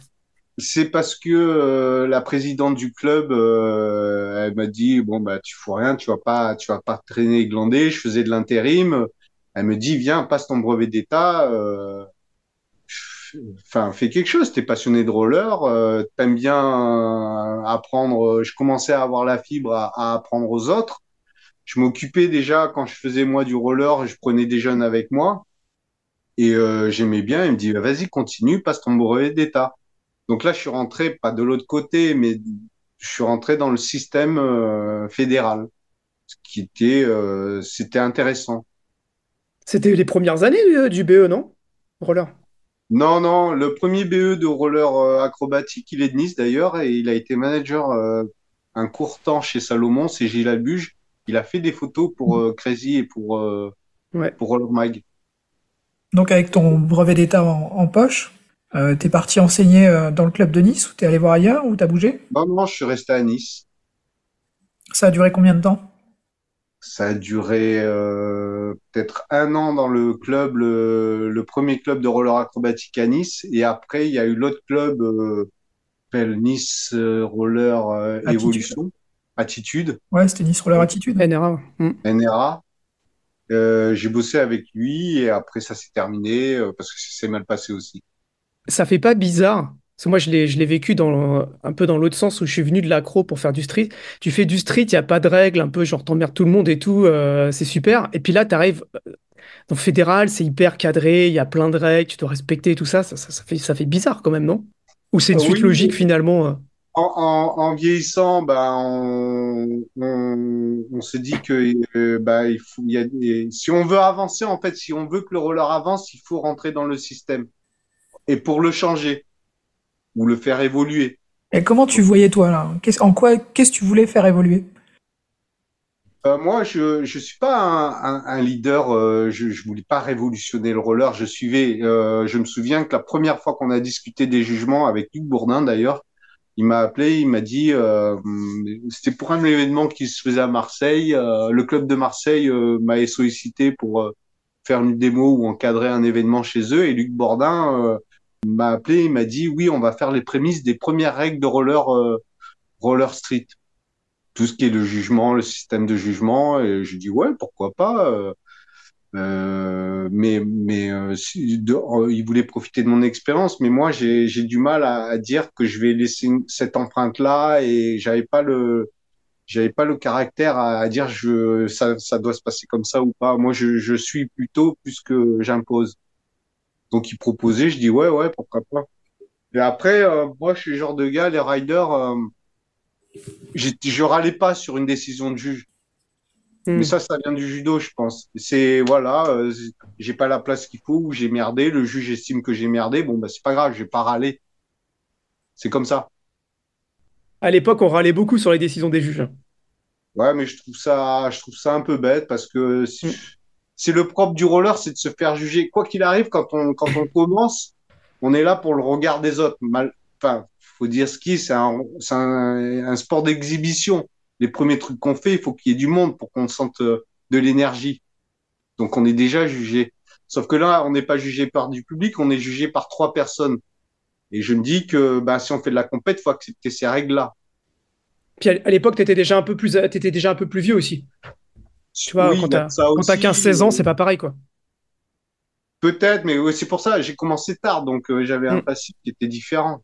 C'est parce que euh, la présidente du club, euh, elle m'a dit bon bah tu fous rien, tu vas pas, tu vas pas traîner glandé. Je faisais de l'intérim. Elle me dit viens, passe ton brevet d'état. Euh, enfin, fais quelque chose. T'es passionné de roller, euh, t'aimes bien apprendre. Je commençais à avoir la fibre à, apprendre aux autres. Je m'occupais déjà quand je faisais moi du roller, je prenais des jeunes avec moi et j'aimais bien. Elle me dit vas-y continue, passe ton brevet d'état. Donc là, je suis rentré, pas de l'autre côté, mais je suis rentré dans le système euh, fédéral, ce qui était, euh, c'était intéressant. C'était les premières années euh, du BE, non? Roller Non, non, le premier BE de roller acrobatique, il est de Nice d'ailleurs, et il a été manager un court temps chez Salomon, c'est Gilles Albuge. Il a fait des photos pour Crazy et pour, pour Roller Mag. Donc avec ton brevet d'état en poche, euh, t'es parti enseigner euh, dans le club de Nice ou t'es allé voir ailleurs ou t'as bougé? Non, non, je suis resté à Nice. Ça a duré combien de temps? Ça a duré euh, peut-être un an dans le club, le, premier club de roller acrobatique à Nice. Et après, il y a eu l'autre club, euh, s'appelle Nice Roller Evolution, Attitude. Ouais, c'était Nice Roller Attitude. NRA. Hmm. NRA. j'ai bossé avec lui et après ça s'est terminé parce que ça s'est mal passé aussi ça fait pas bizarre parce que moi, je l'ai, je l'ai vécu dans, un peu dans l'autre sens où je suis venu de l'accro pour faire du street. Tu fais du street, il n'y a pas de règles, un peu genre t'emmerdes tout le monde et tout, euh, c'est super. Et puis là, tu arrives euh, dans fédéral, c'est hyper cadré, il y a plein de règles, tu dois respecter tout ça. Ça, ça, fait, ça fait bizarre quand même, non? Ou c'est une suite logique finalement euh? en, en, vieillissant, ben, on, on, se dit que bah, il faut, il y a si on veut avancer, en fait, si on veut que le roller avance, il faut rentrer dans le système et pour le changer ou le faire évoluer. Et comment tu voyais toi là? En quoi qu'est-ce que tu voulais faire évoluer? Euh, moi, je ne suis pas un, un, leader. Euh, je, je voulais pas révolutionner le roller. Je suivais. Euh, je me souviens que la première fois qu'on a discuté des jugements avec Luc Bourdin, d'ailleurs, il m'a appelé. Il m'a dit. C'était pour un événement qui se faisait à Marseille. le club de Marseille m'a sollicité pour faire une démo ou encadrer un événement chez eux. Et Luc Bourdin m'a appelé, il m'a dit oui, on va faire les prémices des premières règles de roller euh, roller street. Tout ce qui est le jugement, le système de jugement. Et je dis ouais, pourquoi pas. Euh, euh mais mais il voulait profiter de mon expérience, mais moi j'ai du mal à, dire que je vais laisser cette empreinte là et j'avais pas le j'avais pas le caractère à, à, dire je ça ça doit se passer comme ça ou pas. Moi je je suis plutôt plus que j'impose. Donc il proposait, je dis ouais, ouais, pourquoi pas. Et après, euh, moi je suis le genre de gars, les riders, euh, je râlais pas sur une décision de juge. Hmm. Mais ça, ça vient du judo, je pense. C'est voilà, euh, j'ai pas la place qu'il faut ou j'ai merdé. Le juge estime que j'ai merdé. Bon, bah c'est pas grave, je vais pas râler. C'est comme ça. À l'époque, on râlait beaucoup sur les décisions des juges. Ouais, mais je trouve ça, je trouve ça un peu bête parce que c'est Mm. C'est le propre du roller, c'est de se faire juger. Quoi qu'il arrive, quand on, commence, on est là pour le regard des autres. Mal, enfin, faut dire est, c'est un, un, un sport d'exhibition. Les premiers trucs qu'on fait, il faut qu'il y ait du monde pour qu'on sente euh, de l'énergie. Donc on est déjà jugé. Sauf que là, on n'est pas jugé par du public, on est jugé par trois personnes. Et je me dis que bah, si on fait de la compète, faut accepter ces règles-là. Puis à l'époque, plus, t'étais déjà un peu plus vieux aussi. Tu vois, Oui, quand t'as de ça quand t'as aussi. 15-16 ans, c'est pas pareil, quoi. Peut-être, mais c'est pour ça, j'ai commencé tard, donc euh, j'avais un Mm. passif qui était différent.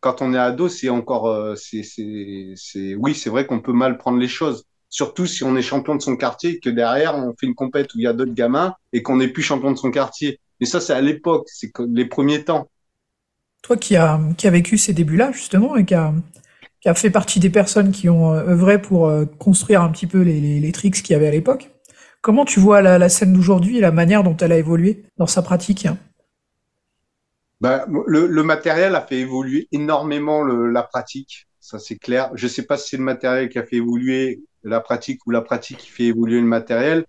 Quand on est ado, c'est encore, euh, c'est, c'est, c'est, oui, c'est vrai qu'on peut mal prendre les choses. Surtout si on est champion de son quartier et que derrière on fait une compète où il y a d'autres gamins et qu'on n'est plus champion de son quartier. Mais ça, c'est à l'époque, c'est les premiers temps. Toi qui a, qui a vécu ces débuts-là, justement, et qui a, qui a fait partie des personnes qui ont euh, œuvré pour euh, construire un petit peu les, tricks qu'il y avait à l'époque, comment tu vois la, scène d'aujourd'hui et la manière dont elle a évolué dans sa pratique? hein? Ben, le, matériel a fait évoluer énormément la pratique. Ça, c'est clair. Je sais pas si c'est le matériel qui a fait évoluer la pratique ou la pratique qui fait évoluer le matériel.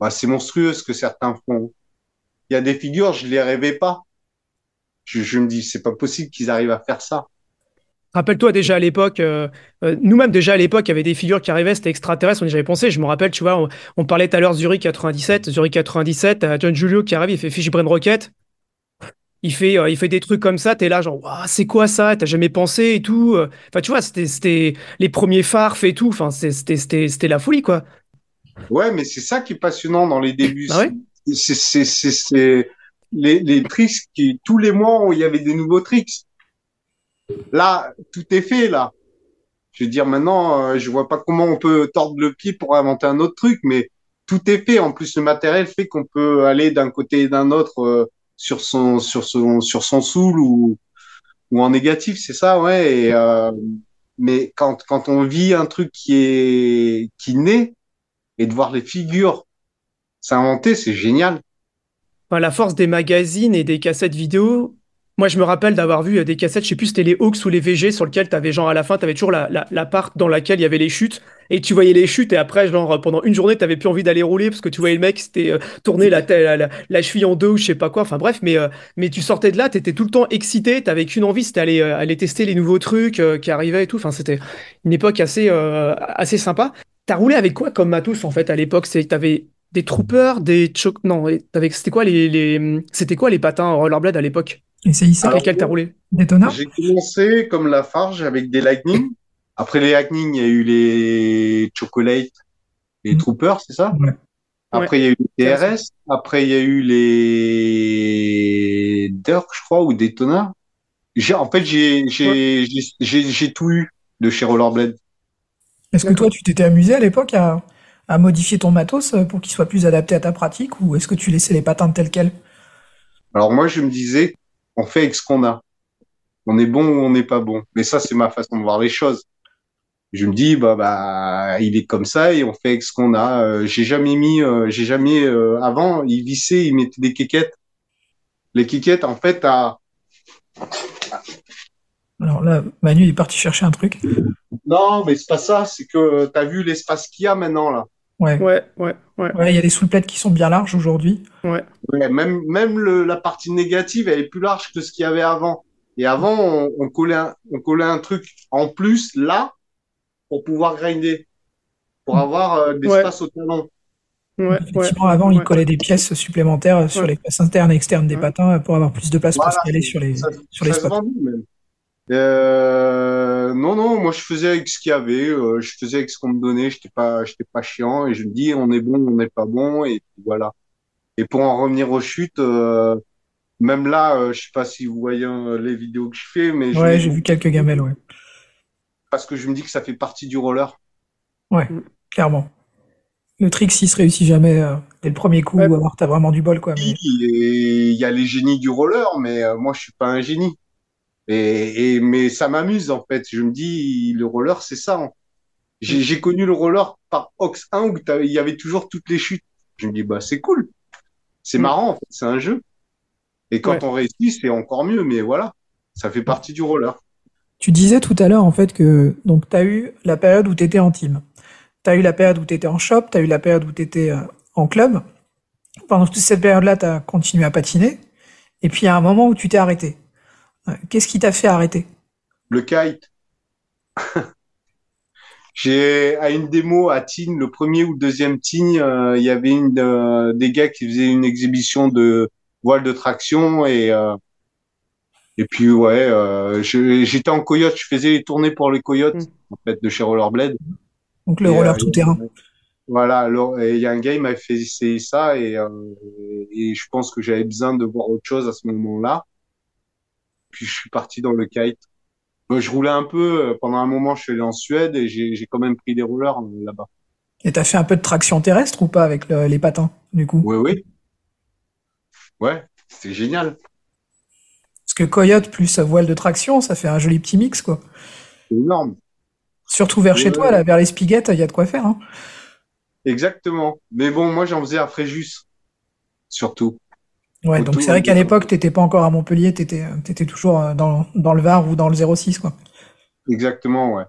Ben, c'est monstrueux ce que certains font. Il y a des figures, je les rêvais pas. Je, je me dis, c'est pas possible qu'ils arrivent à faire ça. Rappelle-toi déjà à l'époque, euh, euh, nous-mêmes déjà à l'époque, il y avait des figures qui arrivaient, c'était extraterrestre, on y avait pensé. Je me rappelle, tu vois, on, on parlait tout à l'heure Zurich 97, Zurich 97, t'as John Julio qui arrive, il fait Fishbrain Rocket, il fait, euh, il fait des trucs comme ça, t'es là genre, c'est quoi ça? T'as jamais pensé et tout. Enfin, tu vois, c'était, les premiers phares et tout. Enfin, c'était, la folie, quoi. Ouais, mais c'est ça qui est passionnant dans les débuts. Ah ouais? C'est, c'est, c'est, c'est les, les tricks qui, tous les mois, il y avait des nouveaux tricks. Là, tout est fait, là. Je veux dire, maintenant, euh, je vois pas comment on peut tordre le pied pour inventer un autre truc, mais tout est fait. En plus, le matériel fait qu'on peut aller d'un côté et d'un autre euh, sur son, sur son, sur son soul ou, en négatif, c'est ça, ouais. Euh, mais quand, quand on vit un truc qui est, qui naît et de voir les figures s'inventer, c'est génial. La force des magazines et des cassettes vidéo. Moi, je me rappelle d'avoir vu euh, des cassettes, je sais plus, c'était les Hawks ou les VG, sur lesquels t'avais genre à la fin, t'avais toujours la, la, la part dans laquelle il y avait les chutes, et tu voyais les chutes, et après, genre pendant une journée, t'avais plus envie d'aller rouler parce que tu voyais le mec s'était euh, tourné la, la, la, cheville en deux ou je sais pas quoi. Enfin bref, mais, euh, mais tu sortais de là, t'étais tout le temps excité, t'avais qu'une envie, c'était aller, euh, aller tester les nouveaux trucs euh, qui arrivaient et tout. Enfin, c'était une époque assez, euh, assez sympa. T'as roulé avec quoi comme matos en fait à l'époque? C'est, t'avais des troopers, des choc... Non, c'était quoi les, les, c'était quoi les patins rollerblade à l'époque? Et c'est ici, Avec Alors, lesquels t'as roulé? Daytona? J'ai commencé comme la farge avec des Lightning. Après les Lightning, il y a eu les Chocolate, les Mm. Troopers, c'est ça? Ouais. Après, il y a eu les TRS. Après, il y a eu les Dirk, je crois, ou Daytona. J'ai, en fait, j'ai, j'ai, j'ai, j'ai j'ai tout eu de chez Rollerblade. Est-ce que toi, tu t'étais amusé à l'époque à, à modifier ton matos euh, pour qu'il soit plus adapté à ta pratique ou est-ce que tu laissais les patins tels quels? Alors moi, je me disais, on fait avec ce qu'on a. On est bon ou on n'est pas bon. Mais ça, c'est ma façon de voir les choses. Je me dis, bah, bah, il est comme ça et on fait avec ce qu'on a. Euh, j'ai jamais mis, euh, j'ai jamais, euh, avant, il vissait, il mettait des kékettes. Les kékettes, en fait, à, Alors là, Manu il est parti chercher un truc. non, mais c'est pas ça, c'est que tu as vu l'espace qu'il y a maintenant, là. Ouais. Ouais, ouais, ouais, Ouais, il y a des souplettes qui sont bien larges aujourd'hui. ouais. Ouais, même, même le, la partie négative, elle est plus large que ce qu'il y avait avant. Et avant, on, on collait un, on collait un truc en plus, là, pour pouvoir grinder. Pour avoir euh, de l'espace au talon. Ouais, ouais. Effectivement, avant, ils collaient des pièces supplémentaires sur Ouais. les faces internes et externes des Ouais. patins pour avoir plus de place pour se caler sur les, Ça, sur les ça spots. même. Euh, non, non, moi je faisais avec ce qu'il y avait, euh, je faisais avec ce qu'on me donnait, j'étais pas, j'étais pas chiant et je me dis on est bon, on n'est pas bon et puis voilà. Et pour en revenir aux chutes, euh, même là, euh, je sais pas si vous voyez euh, les vidéos que je fais, mais je Ouais, j'ai vu quelques gamelles, ouais. parce que je me dis que ça fait partie du roller. Ouais, clairement. Le trick, s'il se réussit jamais euh, dès le premier coup, Ouais. ou alors t'as vraiment du bol, quoi. Mais... Il y a les génies du roller, mais euh, moi je suis pas un génie. Et, mais ça m'amuse en fait. Je me dis, le roller, c'est ça. J'ai connu le roller par Ox 1 où il y avait toujours toutes les chutes. Je me dis, bah c'est cool. C'est mm. marrant, en fait. c'est un jeu. Et quand on réussit, c'est encore mieux, mais voilà, ça fait partie du roller. Tu disais tout à l'heure, en fait, que donc tu as eu la période où tu étais en team. Tu as eu la période où tu étais en shop, tu as eu la période où tu étais euh, en club. Pendant toute cette période-là, tu as continué à patiner. Et puis, il y a un moment où tu t'es arrêté. Euh, qu'est-ce qui t'a fait arrêter? Le kite. J'ai à une démo à Tignes, le premier ou deuxième Tignes, euh, il y avait une, des gars qui faisaient une exhibition de voile de traction et et puis ouais, j'étais en coyote, je faisais les tournées pour les coyotes mm. en fait de chez Rollerblade. Donc le roller tout terrain. Voilà, alors il y a un gars, il m'a fait essayer ça et, euh, et je pense que j'avais besoin de voir autre chose à ce moment-là. Puis je suis parti dans le kite. je roulais un peu, euh, pendant un moment je suis allé en Suède et j'ai quand même pris des rouleurs euh, là-bas. Et t'as fait un peu de traction terrestre ou pas avec les patins, du coup? Oui, oui. Ouais, c'est génial. Parce que Coyote plus voile de traction, ça fait un joli petit mix, quoi. C'est énorme. Surtout vers chez toi, là, vers les Spiguettes, il y a de quoi faire. Hein. Exactement. Mais bon, moi, j'en faisais à Fréjus, surtout. Ouais, donc c'est vrai qu'à l'époque, tu n'étais pas encore à Montpellier, tu étais, toujours euh, dans, dans, le Var ou dans le 06, quoi. Exactement, ouais.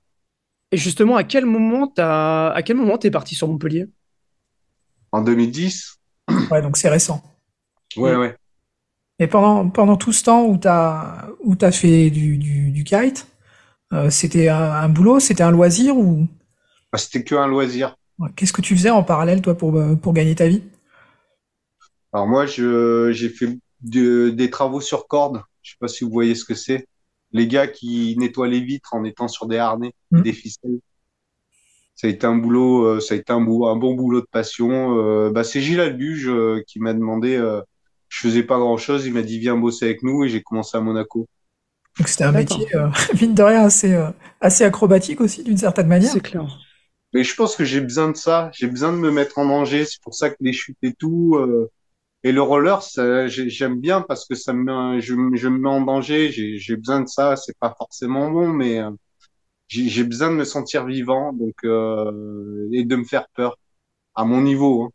Et justement, à quel moment t'as, à quel moment t'es parti sur Montpellier? En 2010. Ouais, donc c'est récent. Ouais, ouais. Et pendant, pendant tout ce temps où tu as, où as fait du, du, du kite, euh, c'était un, boulot, c'était un loisir ou? Ah, C'était que un loisir. Qu'est-ce que tu faisais en parallèle, toi, pour, euh, pour gagner ta vie? Alors moi, j'ai fait des travaux sur corde. Je sais pas si vous voyez ce que c'est. Les gars qui nettoient les vitres en étant sur des harnais, mmh. des ficelles. Ça a été un boulot, euh, ça a été un, un bon boulot de passion. bah, c'est Gilles Albuge qui m'a demandé. je faisais pas grand chose. Il m'a dit viens bosser avec nous et j'ai commencé à Monaco. Donc c'était un métier, euh, mine de rien, assez, euh, assez acrobatique aussi, d'une certaine manière. C'est clair. Mais je pense que j'ai besoin de ça. J'ai besoin de me mettre en danger. C'est pour ça que les chutes et tout. Euh, et le roller, j'aime bien parce que ça me, je, je me mets en danger. J'ai besoin de ça. C'est pas forcément bon, mais j'ai besoin de me sentir vivant, donc et de me faire peur à mon niveau. Hein.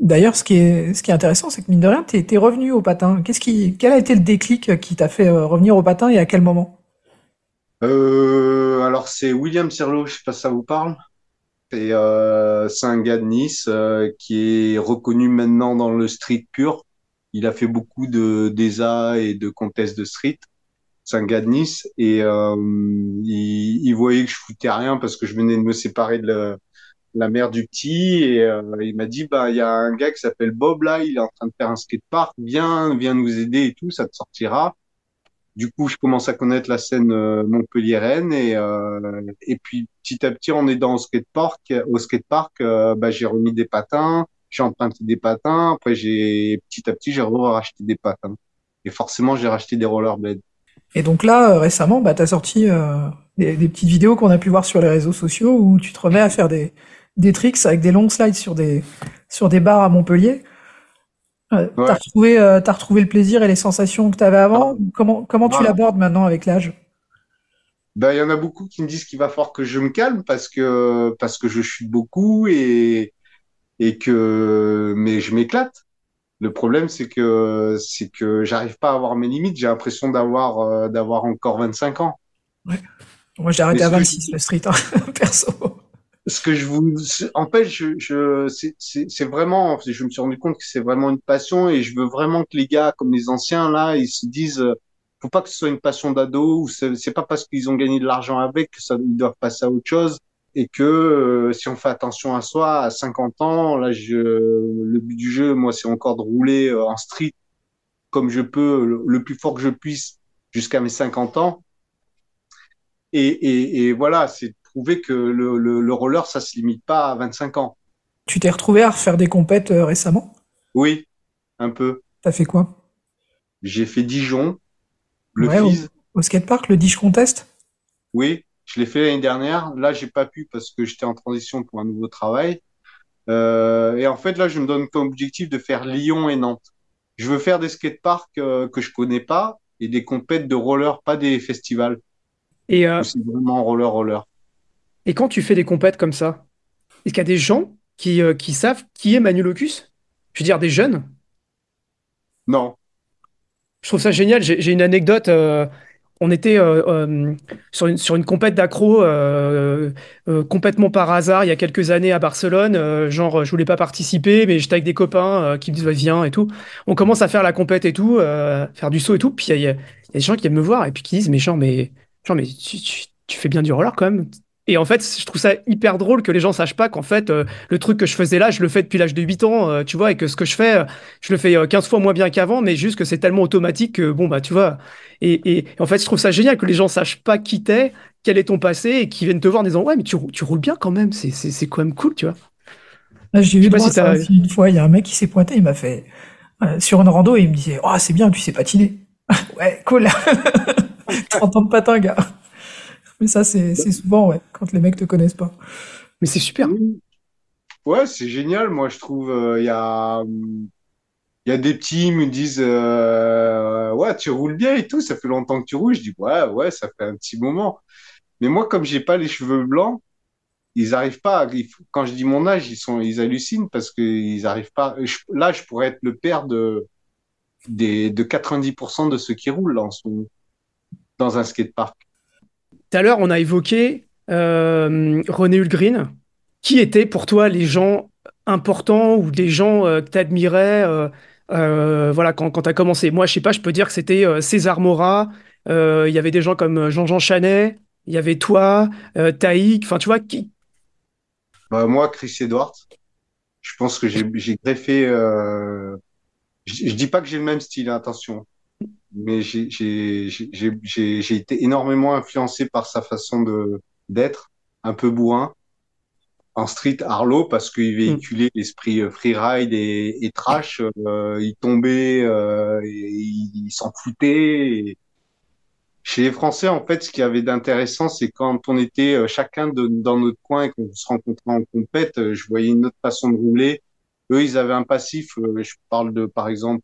D'ailleurs, ce qui est, ce qui est intéressant, c'est que mine de rien, tu es, revenu au patin. Qu'est-ce qui, quel a été le déclic qui t'a fait euh, revenir au patin et à quel moment? Euh, Alors, c'est William Sirlo, je sais pas si ça vous parle. C'est euh, un gars de Nice euh, qui est reconnu maintenant dans le street pur. Il a fait beaucoup de d'ESA et de comtesse de street. C'est un gars de Nice et euh, il, il, voyait que je foutais rien parce que je venais de me séparer de, la mère du petit et euh, il m'a dit bah il y a un gars qui s'appelle Bob là, il est en train de faire un skatepark, viens viens nous aider et tout, ça te sortira. Du coup, je commence à connaître la scène euh, montpelliéraine et euh, et puis petit à petit en aidant au skatepark, au skatepark, euh, bah j'ai remis des patins, j'ai emprunté des patins, après j'ai petit à petit j'ai racheté des patins et forcément j'ai racheté des rollerblades. Et donc là récemment, bah t'as sorti des, des petites vidéos qu'on a pu voir sur les réseaux sociaux où tu te remets à faire des des tricks avec des longs slides sur des, sur des bars à Montpellier. Euh, T'as retrouvé, euh, as retrouvé le plaisir et les sensations que tu avais avant. Ah. Comment, comment tu l'abordes maintenant avec l'âge? Ben, il y en a beaucoup qui me disent qu'il va falloir que je me calme parce que parce que je chute beaucoup et et que mais je m'éclate. Le problème c'est que c'est que j'arrive pas à avoir mes limites. J'ai l'impression d'avoir euh, d'avoir encore 25 ans. Ouais. Moi j'ai arrêté à 26 le street hein, perso ce que je vous, en fait, je, je c'est vraiment, je me suis rendu compte que c'est vraiment une passion et je veux vraiment que les gars, comme les anciens là, ils se disent, euh, faut pas que ce soit une passion d'ado ou c'est pas parce qu'ils ont gagné de l'argent avec que ça ils doivent passer à autre chose et que euh, si on fait attention à soi, à 50 ans, là, je, le but du jeu, moi, c'est encore de rouler euh, en street comme je peux, le, le plus fort que je puisse jusqu'à mes 50 ans. Et, et, et voilà, c'est prouver que le, le, roller, ça se limite pas à 25 ans. Tu t'es retrouvé à refaire des compètes euh, récemment? Oui, un peu. T'as fait quoi? J'ai fait Dijon, le ouais, Au, au skatepark, le Dijon Contest? Oui, je l'ai fait l'année dernière. Là, j'ai pas pu parce que j'étais en transition pour un nouveau travail. Euh, et en fait, là, je me donne comme objectif de faire Lyon et Nantes. Je veux faire des skateparks euh, que je connais pas et des compètes de roller, pas des festivals. Et, euh, c'est vraiment roller, roller. Et quand tu fais des compètes comme ça, est-ce qu'il y a des gens qui, euh, qui savent qui est Manu Locus? Je veux dire, des jeunes? Non. Je trouve ça génial. J'ai une anecdote. Euh, on était euh, sur, une, sur une compète d'accro complètement par hasard il y a quelques années à Barcelone. genre, je voulais pas participer, mais j'étais avec des copains qui me disent viens et tout. On commence à faire la compète et tout, faire du saut et tout. Puis il y, a des gens qui viennent me voir et puis qui disent mais genre mais genre mais tu, tu fais bien du roller quand même. Et en fait, je trouve ça hyper drôle que les gens sachent pas qu'en fait, euh, le truc que je faisais là, je le fais depuis l'âge de 8 ans, euh, tu vois, et que ce que je fais, euh, je le fais 15 fois moins bien qu'avant, mais juste que c'est tellement automatique que, bon, bah, tu vois. Et, et, en fait, je trouve ça génial que les gens sachent pas qui t'es, quel est ton passé, et qu'ils viennent te voir en disant, ouais, mais tu, tu roules bien quand même, c'est quand même cool, tu vois. J'ai eu ça une fois, il y a un mec qui s'est pointé, il m'a fait, sur une rando, et il me disait, oh, c'est bien, tu sais patiner. ouais, cool. 30 ans de patin, gars. Mais ça, c'est souvent, ouais, quand les mecs te connaissent pas. Mais c'est super. Ouais, c'est génial. Moi, je trouve, euh, il y a, il y a des petits qui me disent, euh, ouais, tu roules bien et tout. Ça fait longtemps que tu roules. Je dis, ouais, ouais, ça fait un petit moment. Mais moi, comme j'ai pas les cheveux blancs, ils arrivent pas. quand je dis mon âge, ils sont, ils hallucinent parce qu'ils arrivent pas. là, je pourrais être le père de, des, de 90% de ceux qui roulent là, en ce moment, dans un skatepark. Tout à l'heure, on a évoqué euh, René Hulgreen. Qui étaient pour toi les gens importants ou des gens euh, que tu admirais euh, voilà, quand, quand tu as commencé? Moi, je sais pas, je peux dire que c'était César Mora, il y avait des gens comme Jean-Jean Chanet, il y avait toi, Taïk, enfin, tu vois, qui? Bah, Moi, Chris Edwards, je pense que j'ai greffé. Je, je dis pas que j'ai le même style, hein, attention mais j'ai été énormément influencé par sa façon de d'être, un peu bourrin, en street Arlo parce qu'il véhiculait mm. l'esprit euh, freeride et, et trash. Euh, il tombait, euh, et il, s'en foutait. Chez les Français, en fait, ce qui avait d'intéressant, c'est quand on était euh, chacun de, dans notre coin et qu'on se rencontrait en compète, euh, je voyais une autre façon de rouler. Eux, ils avaient un passif. je parle de, par exemple,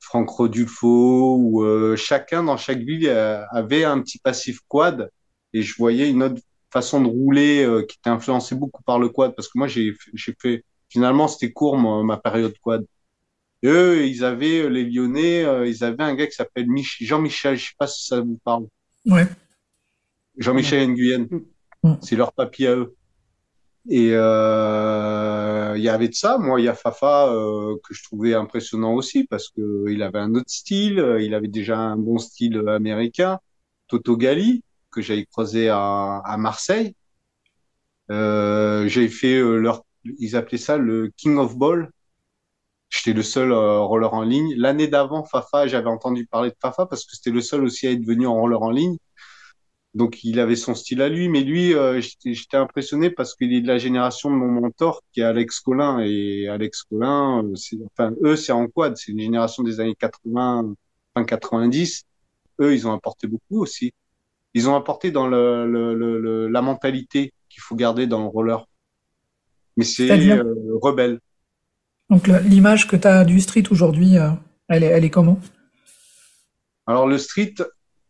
Franck Rodulfo, ou euh, chacun dans chaque ville euh, avait un petit passif quad, et je voyais une autre façon de rouler euh, qui était influencée beaucoup par le quad, parce que moi j'ai fait, finalement c'était court ma période quad. Et eux, ils avaient, les Lyonnais, ils avaient un gars qui s'appelle Jean-Michel, je sais pas si ça vous parle. Ouais. Jean-Michel Nguyen. C'est leur papier à eux. Et euh, il y avait de ça. Moi, il y a Fafa euh, que je trouvais impressionnant aussi parce que il avait un autre style. Il avait déjà un bon style américain. Toto Gali que j'avais croisé à, Marseille. Euh, j'ai fait euh, leur, ils appelaient ça le King of Ball. J'étais le seul euh, roller en ligne. L'année d'avant, Fafa, j'avais entendu parler de Fafa parce que c'était le seul aussi à être venu en roller en ligne. Donc il avait son style à lui, mais lui, euh, j'étais impressionné parce qu'il est de la génération de mon mentor qui est Alex Collin. Et Alex Collin, euh, enfin eux, c'est en quad, c'est une génération des années 80, fin 90. Eux, ils ont apporté beaucoup aussi. Ils ont apporté dans le, le, la mentalité qu'il faut garder dans le roller. Mais c'est euh, rebelle. Donc l'image que tu as du street aujourd'hui, elle, est, elle est comment? Alors le street,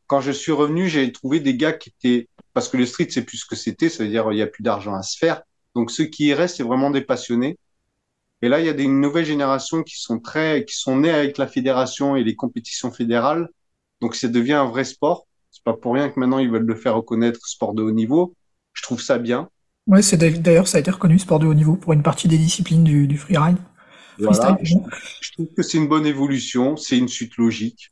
quand je suis revenu, j'ai trouvé des gars qui étaient, parce que le street, c'est plus ce que c'était, ça veut dire il n'y a plus d'argent à se faire. Donc ceux qui y restent, c'est vraiment des passionnés. Et là, il y a des nouvelles générations qui sont très, qui sont nées avec la fédération et les compétitions fédérales. Donc ça devient un vrai sport. C'est pas pour rien que maintenant ils veulent le faire reconnaître sport de haut niveau. Je trouve ça bien. Ouais, c'est d'ailleurs ça a été reconnu sport de haut niveau pour une partie des disciplines du, du freeride. Voilà. je trouve que c'est une bonne évolution, c'est une suite logique,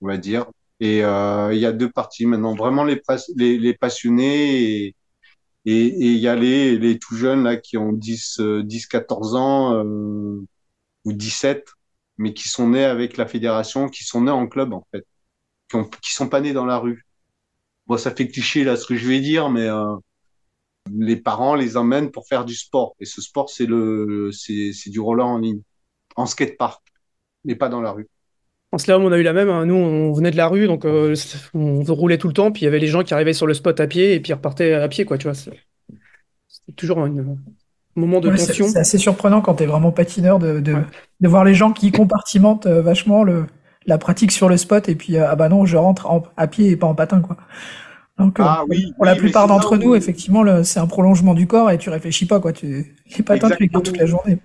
on va dire. Et euh, il y a deux parties maintenant, vraiment les, les, les passionnés et et il y a les, les tout jeunes là qui ont 10, 10 14 ans euh, ou 17, mais qui sont nés avec la fédération, qui sont nés en club en fait, qui, ont, qui sont pas nés dans la rue. Bon, ça fait cliché là ce que je vais dire, mais euh, les parents les emmènent pour faire du sport. Et ce sport, c'est le, c'est du roller en ligne, en skatepark, mais pas dans la rue. En slalom, on a eu la même. Hein. Nous, on venait de la rue, donc euh, on roulait tout le temps. Puis il y avait les gens qui arrivaient sur le spot à pied et puis repartaient à pied, quoi. Tu vois, c'était toujours un moment de tension. C'est assez surprenant quand tu es vraiment patineur de, de, voir les gens qui compartimentent euh, vachement le, la pratique sur le spot et puis ah bah non, je rentre à pied et pas en patin quoi. Donc ah, oui, pour la plupart d'entre nous, effectivement, c'est un prolongement du corps et tu réfléchis pas quoi. Tu, les patins, tu les gardes toute la journée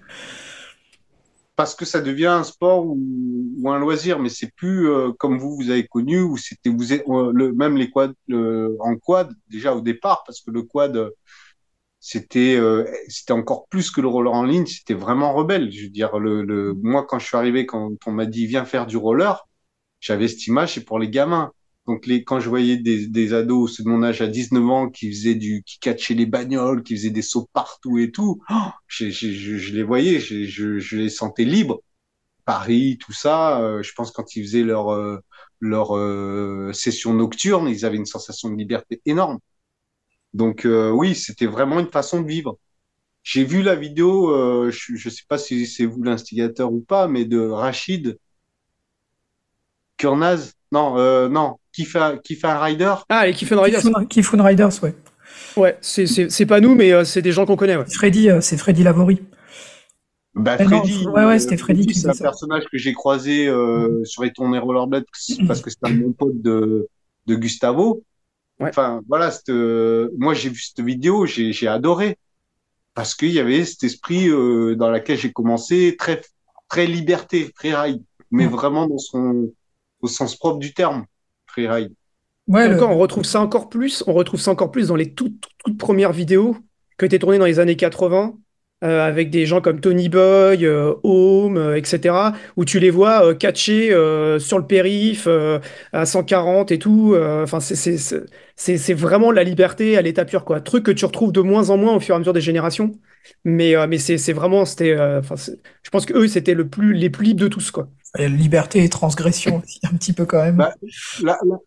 parce que ça devient un sport ou, un loisir, mais c'est plus euh, comme vous vous avez connu où c'était vous euh, le, même les quads en quad déjà au départ parce que le quad c'était euh, c'était encore plus que le roller en ligne, c'était vraiment rebelle. Je veux dire le, le moi quand je suis arrivé quand on m'a dit viens faire du roller, j'avais cette image c'est pour les gamins. Donc les, quand je voyais des, des ados, ceux de mon âge à 19 ans, qui faisaient du, qui catchaient les bagnoles, qui faisaient des sauts partout et tout, oh, je, je, je, les voyais, je, je, les sentais libres. Paris, tout ça, euh, je pense quand ils faisaient leur euh, leur euh, session nocturne, ils avaient une sensation de liberté énorme. Donc oui, c'était vraiment une façon de vivre. J'ai vu la vidéo, je ne sais pas si c'est vous l'instigateur ou pas, mais de Rachid Kurnaz. Non, non, qui fait, qui fait un rider. Ah, les Kiffin Riders. Kiffin Riders, ouais. Ouais, c'est pas nous, mais euh, c'est des gens qu'on connaît. Ouais. Freddy, euh, c'est Freddy Lavori. Bah, eh Freddy, ouais, ouais, c'était Freddy. C'est un personnage que j'ai croisé euh, sur les tournées Rollerblade parce que c'était un bon pote de, de Gustavo. Enfin, voilà, moi j'ai vu cette vidéo, j'ai adoré parce qu'il y avait cet esprit dans lequel j'ai commencé très très liberté, très ride, mais mm. vraiment dans son au sens propre du terme freeride. Ouais, on retrouve ça encore plus. On retrouve ça encore plus dans les toutes, toutes premières vidéos qui ont été tournées dans les années 80. Euh, avec des gens comme Tony Boy, euh, Home, euh, etc., où tu les vois catcher sur le périph à 140 et tout. Enfin, c'est vraiment la liberté à l'état pur, quoi. Truc que tu retrouves de moins en moins au fur et à mesure des générations. Mais, mais c'est vraiment, c'était, je pense que eux, c'était le plus, les plus libres de tous, quoi. Il y a liberté et transgression aussi, un petit peu quand même. Bah,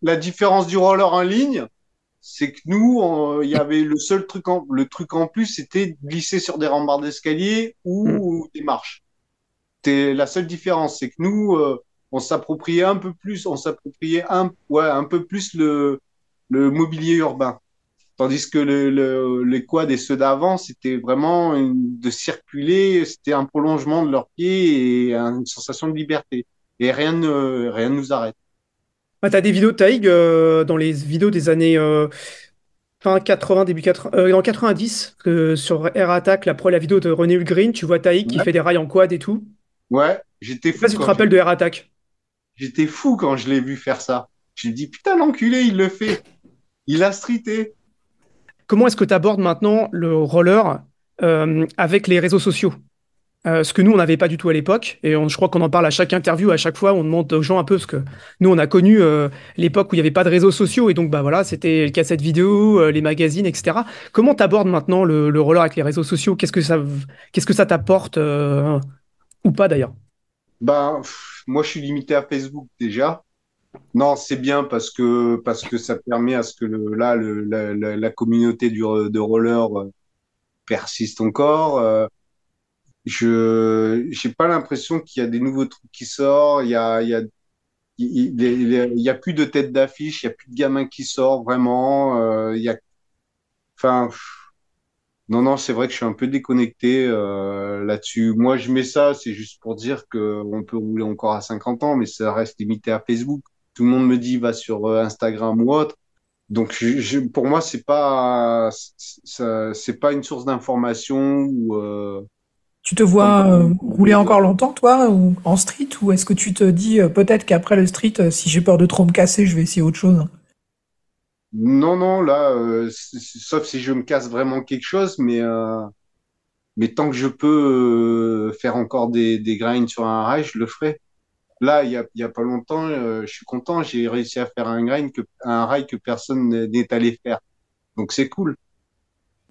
la, différence du roller en ligne, c'est que nous, il y avait le seul truc en, le truc en plus, c'était glisser sur des rambardes d'escalier ou hmm. des marches. La seule différence, c'est que nous, euh, on s'appropriait un peu plus, on s'appropriait un, ouais, un peu plus le, le mobilier urbain. Tandis que le, le, les quads et ceux d'avant, c'était vraiment de circuler, c'était un prolongement de leurs pieds et une sensation de liberté. Et rien ne, rien ne nous arrête. Ah, tu as des vidéos de Taïg euh, dans les vidéos des années euh, fin 80, début 80, euh, dans 90, que sur Air Attack, la, la vidéo de René Hulgrin, tu vois Taïg qui fait des rails en quad et tout. Ouais, j'étais fou. Je sais pas si tu te rappelles de Air Attack. J'étais fou quand je l'ai vu faire ça. J'ai dit, putain, l'enculé, il le fait. Il a streeté. Comment est-ce que tu abordes maintenant le roller euh, avec les réseaux sociaux? Euh, ce que nous, on n'avait pas du tout à l'époque. Et je crois qu'on en parle à chaque interview, à chaque fois, on demande aux gens un peu, ce que nous, on a connu euh, l'époque où il n'y avait pas de réseaux sociaux. Et donc, bah voilà, c'était le cassette vidéo, les magazines, etc. Comment tu abordes maintenant le, roller avec les réseaux sociaux? Qu'est-ce que ça, t'apporte Ou pas d'ailleurs? Bah, Moi, je suis limité à Facebook déjà. Non, c'est bien parce que parce que ça permet à ce que le, là le, la, la, communauté du, de roller euh, persiste encore. Euh, je j'ai pas l'impression qu'il y a des nouveaux trucs qui sortent. Il y a il y a il y a plus de tête d'affiche, il y a plus de gamins qui sortent vraiment. Euh, il y a enfin non non c'est vrai que je suis un peu déconnecté là-dessus. Moi je mets ça, c'est juste pour dire que on peut rouler encore à 50 ans, mais ça reste limité à Facebook tout le monde me dit va sur euh, Instagram ou autre. Donc je, pour moi c'est pas c'est pas une source d'information ou euh, tu te vois euh, rouler encore longtemps, toi, ou en street, ou est-ce que tu te dis peut-être qu'après le street, si j'ai peur de trop me casser, je vais essayer autre chose? Non, non, là, sauf si je me casse vraiment quelque chose, mais mais tant que je peux faire encore des, des grinds sur un rail, je le ferai. Là, il y a, y a pas longtemps, euh, je suis content, j'ai réussi à faire un grind, que, un rail que personne n'est allé faire. Donc c'est cool.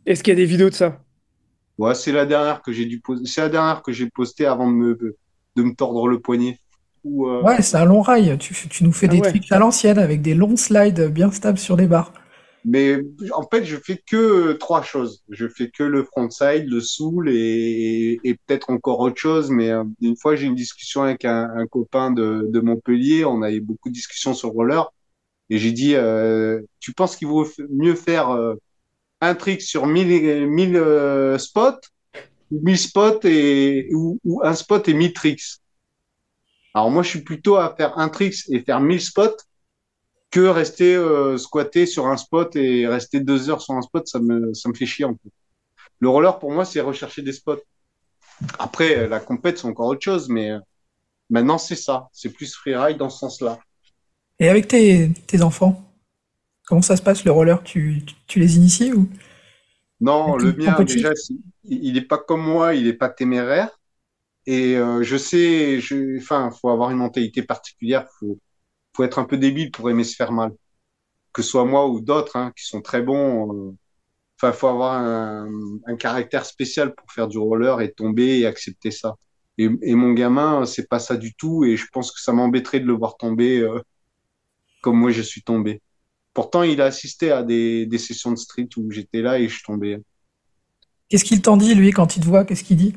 Est-ce qu'il y a des vidéos de ça? Ouais, c'est la dernière que j'ai dû poster. C'est la dernière que j'ai postée avant de me, de me tordre le poignet. Euh, ouais, c'est un long rail. Tu, tu nous fais ah des trucs à l'ancienne avec des longs slides bien stables sur les barres. Mais en fait, je fais que trois choses. Je fais que le frontside, le soul et, et peut-être encore autre chose. Mais euh, une fois, j'ai une discussion avec un, un copain de, de, Montpellier. On a eu beaucoup de discussions sur roller. Et j'ai dit, euh, tu penses qu'il vaut mieux faire euh, un trick sur 1000, 1000 euh, spots, 1000 spots et, ou, ou, un spot et 1000 tricks? Alors moi, je suis plutôt à faire un tricks et faire 1000 spots que rester euh, squatter sur un spot et rester deux heures sur un spot, ça me, ça me fait chier en fait. Le roller, pour moi, c'est rechercher des spots. Après, la compète, c'est encore autre chose, mais euh, maintenant, c'est ça. C'est plus freeride dans ce sens-là. Et avec tes, tes enfants, comment ça se passe le roller? Tu, tu, les inities ou? Non, le mien, déjà, il n'est pas comme moi, il n'est pas téméraire. Et euh, je sais, je, enfin, faut avoir une mentalité particulière, faut, faut être un peu débile pour aimer se faire mal. Que ce soit moi ou d'autres hein, qui sont très bons. Euh, enfin, faut avoir un, un, caractère spécial pour faire du roller et tomber et accepter ça. Et, et mon gamin, c'est pas ça du tout. Et je pense que ça m'embêterait de le voir tomber euh, comme moi je suis tombé. Pourtant, il a assisté à des, des sessions de street où j'étais là et je tombais. Qu'est-ce qu'il t'en dit, lui, quand il te voit? Qu'est-ce qu'il dit?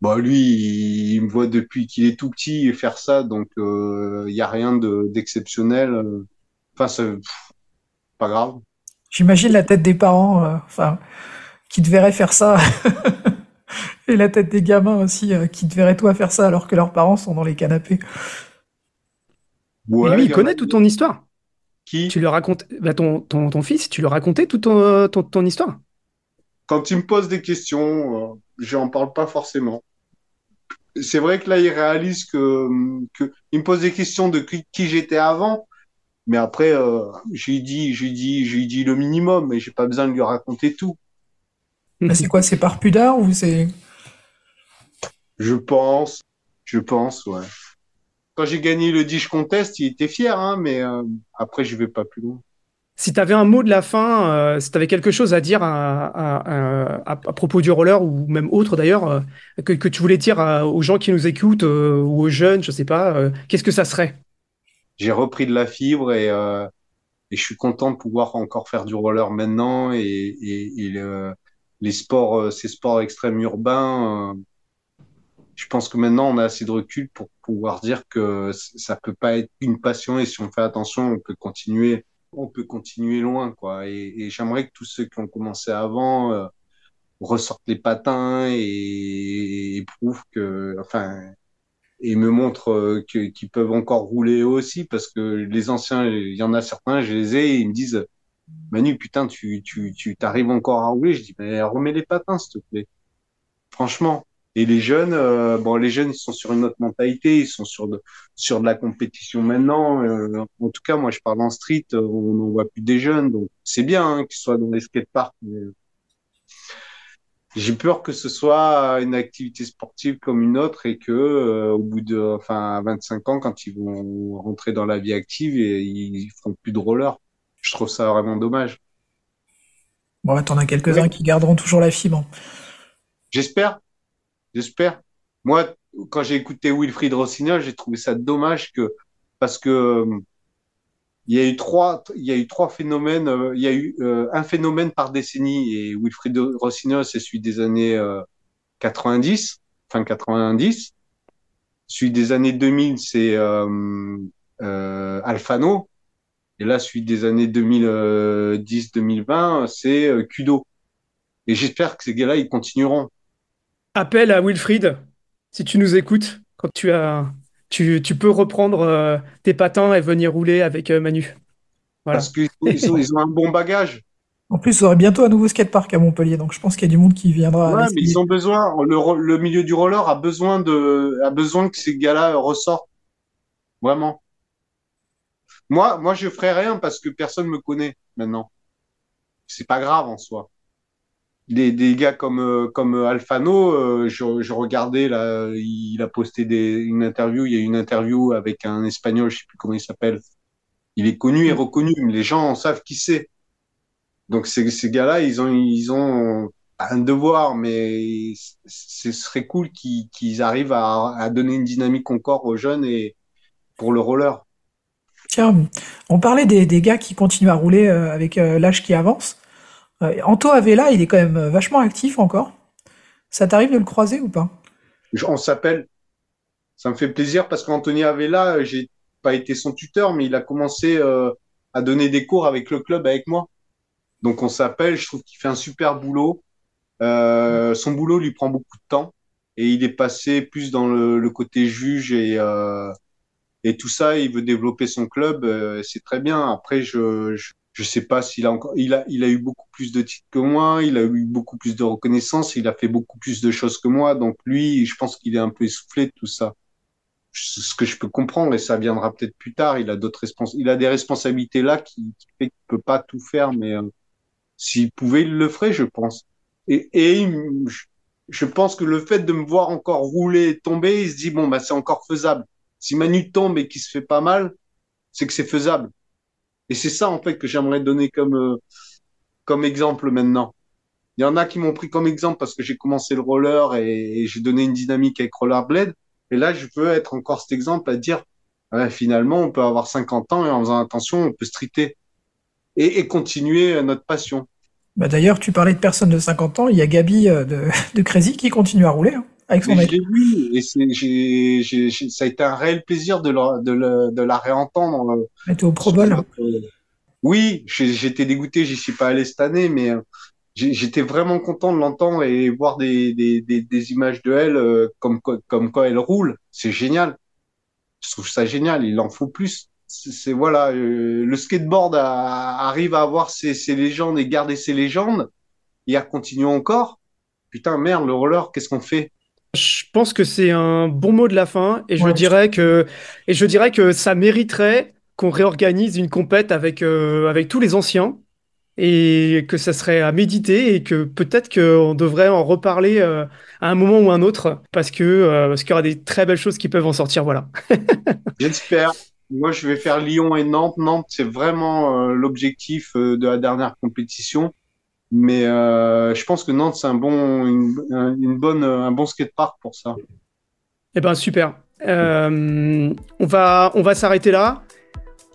Bah lui, il me voit depuis qu'il est tout petit faire ça, donc il euh, y a rien d'exceptionnel. enfin, c'est pas grave. J'imagine la tête des parents, euh, enfin, qui te verraient faire ça, et la tête des gamins aussi, euh, qui te verraient toi faire ça alors que leurs parents sont dans les canapés. Ouais, lui, il connaît toute ton histoire. Qui? Tu lui racontes, bah, ton, ton, ton, fils, tu lui racontais toute ton, ton, ton histoire Quand il me pose des questions, j'en parle pas forcément. C'est vrai que là, il réalise que, que il me pose des questions de qui, j'étais avant, mais après, euh, j'ai dit, j'ai dit, j'ai dit le minimum, mais j'ai pas besoin de lui raconter tout. c'est quoi, c'est par pudeur ou c'est? Je pense, je pense, ouais. Quand j'ai gagné le Dish Contest, il était fier, hein, mais euh, après, je vais pas plus loin. Si tu avais un mot de la fin, euh, si tu avais quelque chose à dire à, propos du roller ou même autre d'ailleurs, euh, que, tu voulais dire aux gens qui nous écoutent euh, ou aux jeunes, je sais pas, qu'est-ce que ça serait? J'ai repris de la fibre et, je suis content de pouvoir encore faire du roller maintenant et, les sports, ces sports extrêmes urbains. je pense que maintenant on a assez de recul pour pouvoir dire que ça peut pas être une passion et si on fait attention, on peut continuer on peut continuer loin, quoi. Et, j'aimerais que tous ceux qui ont commencé avant euh, ressortent les patins et, prouvent que, enfin, et me montrent euh, qu'ils peuvent encore rouler aussi, parce que les anciens, il y en a certains, je les ai, et ils me disent, Manu, putain, tu, tu, tu t'arrives encore à rouler? Je dis, mais remets les patins, s'il te plaît. Franchement, et les jeunes, euh, bon, les jeunes, ils sont sur une autre mentalité, ils sont sur de, sur de la compétition maintenant. Euh, en tout cas, moi, je parle en street, euh, on n'en voit plus des jeunes, donc c'est bien hein, qu'ils soient dans les skateparks. Mais... J'ai peur que ce soit une activité sportive comme une autre et que au bout de, enfin, à 25 ans, quand ils vont rentrer dans la vie active, et ils feront plus de roller. Je trouve ça vraiment dommage. Bon, t'en as quelques-uns qui garderont toujours la fibre. J'espère. J'espère. Moi, quand j'ai écouté Wilfried Rossignol, j'ai trouvé ça dommage que parce que euh, il y a eu trois, il y a eu trois phénomènes. Euh, il y a eu euh, un phénomène par décennie et Wilfried Rossignol, c'est celui des années 90, fin 90. Celui des années 2000, c'est Alfano. Et là, celui des années 2010-2020, c'est Kudo. Et j'espère que ces gars-là, ils continueront. Appel à Wilfried, si tu nous écoutes, quand tu as, tu, tu peux reprendre euh, tes patins et venir rouler avec euh, Manu. Voilà. Parce qu'ils ont, ils ont un bon bagage. En plus, il y bientôt un nouveau skatepark à Montpellier, donc je pense qu'il y a du monde qui viendra. Ouais, mais ils ont besoin, le, le, milieu du roller a besoin de, a besoin que ces gars-là ressortent. Vraiment. Moi, moi, je ferai rien parce que personne me connaît maintenant. C'est pas grave en soi des, des gars comme euh, comme Alfano, euh, je, je, regardais là, il a posté des, une interview. Il y a une interview avec un Espagnol, je sais plus comment il s'appelle. Il est connu et reconnu, mais les gens savent qui c'est. Donc ces, ces gars-là, ils ont ils ont un devoir, mais ce serait cool qu'ils arrivent à, à, donner une dynamique encore aux jeunes et pour le roller. Tiens, on parlait des, des gars qui continuent à rouler euh, avec l'âge qui avance. Euh, Anto Avella, il est quand même euh, vachement actif encore. Ça t'arrive de le croiser ou pas? On s'appelle. Ça me fait plaisir parce qu'Anthony Avella, j'ai pas été son tuteur, mais il a commencé euh, à donner des cours avec le club avec moi. Donc on s'appelle. Je trouve qu'il fait un super boulot. son boulot lui prend beaucoup de temps. et il est passé plus dans le, côté juge et euh, tout ça. Il veut développer son club, euh, c'est très bien. Après, je je sais pas s'il a encore, il a, il a eu beaucoup plus de titres que moi, il a eu beaucoup plus de reconnaissance, il a fait beaucoup plus de choses que moi. Donc lui, je pense qu'il est un peu essoufflé de tout ça. Ce que je peux comprendre, et ça viendra peut-être plus tard, il a d'autres respons il a des responsabilités là qui, qui fait qu'il peut pas tout faire, mais euh, s'il pouvait, il le ferait, je pense. Et, et je pense que le fait de me voir encore rouler et tomber, il se dit bon bah c'est encore faisable. Si Manu tombe et qu'il se fait pas mal, c'est que c'est faisable. Et c'est ça, en fait, que j'aimerais donner comme, euh, comme exemple maintenant. Il y en a qui m'ont pris comme exemple parce que j'ai commencé le roller et, j'ai donné une dynamique avec Rollerblade. Et là, je veux être encore cet exemple à dire, finalement, on peut avoir 50 ans et en faisant attention, on peut streeter et, continuer notre passion. Bah D'ailleurs, tu parlais de personnes de 50 ans. Il y a Gabi euh, de, de Crazy qui continue à rouler. Hein, avec son mec. vu et ça a été un réel plaisir de la, de de la réentendre. Elle au Pro Bowl. Oui, j'étais dégoûté, j'y suis pas allé cette année, mais euh, j'étais vraiment content de l'entendre et voir des, des, des, images de elle euh, comme, comme quand elle roule. C'est génial. Je trouve ça génial. Il en faut plus. C'est voilà, euh, le skateboard arrive à avoir ses, ses légendes et garder ses légendes et à continuer encore. Putain, merde, le roller, qu'est-ce qu'on fait? Je pense que c'est un bon mot de la fin et je dirais que et je dirais que ça mériterait qu'on réorganise une compète avec, euh, avec tous les anciens et que ça serait à méditer et que peut-être qu'on devrait en reparler euh, à un moment ou un autre parce que euh, parce qu'il y aura des très belles choses qui peuvent en sortir voilà. J'espère. Moi je vais faire Lyon et Nantes. Nantes c'est vraiment l'objectif de la dernière compétition. Mais je pense que Nantes c'est un bon une, bonne un bon skatepark pour ça. Eh ben super. on va on va s'arrêter là.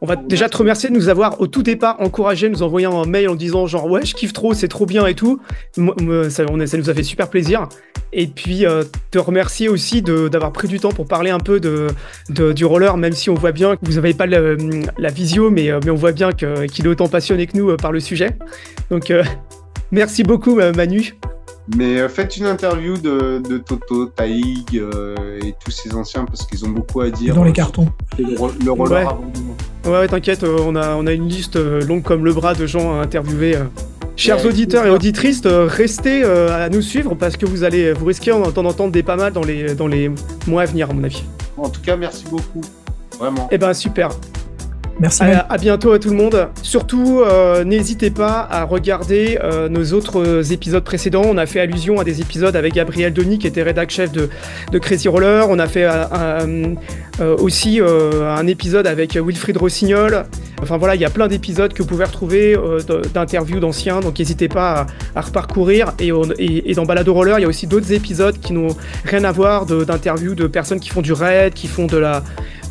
On va déjà te remercier de nous avoir au tout départ encouragé, nous envoyant un mail en disant genre ouais je kiffe trop, c'est trop bien et tout. Ça, nous a fait super plaisir. Et puis euh, te remercier aussi d'avoir pris du temps pour parler un peu de, du roller, même si on voit bien que vous n'avez pas la visio, mais, euh, mais on voit bien qu'il est autant passionné que nous euh, par le sujet. Donc merci beaucoup Manu. Mais euh, faites une interview de, de Toto, Taïg euh, et tous ces anciens parce qu'ils ont beaucoup à dire. Dans les cartons. Le, roller ouais. Ouais, t'inquiète, euh, on a, on a une liste longue comme le bras de gens à interviewer. Chers auditeurs et auditrices, restez à nous suivre parce que vous allez vous risquer d'en entendre des pas mal dans les, dans les mois à venir, à mon avis. En tout cas, merci beaucoup. Vraiment. Eh ben, super. Merci. À, bientôt à tout le monde. Surtout, euh, n'hésitez pas à regarder euh, nos autres épisodes précédents. On a fait allusion à des épisodes avec Gabriel Denis, qui était rédac chef de, Crazy Roller. On a fait euh, aussi un épisode avec Wilfried Rossignol. Enfin voilà, il y a plein d'épisodes que vous pouvez retrouver d'interviews d'anciens. Donc n'hésitez pas à, reparcourir. Et, et, dans Balado Roller, il y a aussi d'autres épisodes qui n'ont rien à voir d'interviews de, de personnes qui font du raid, qui font de la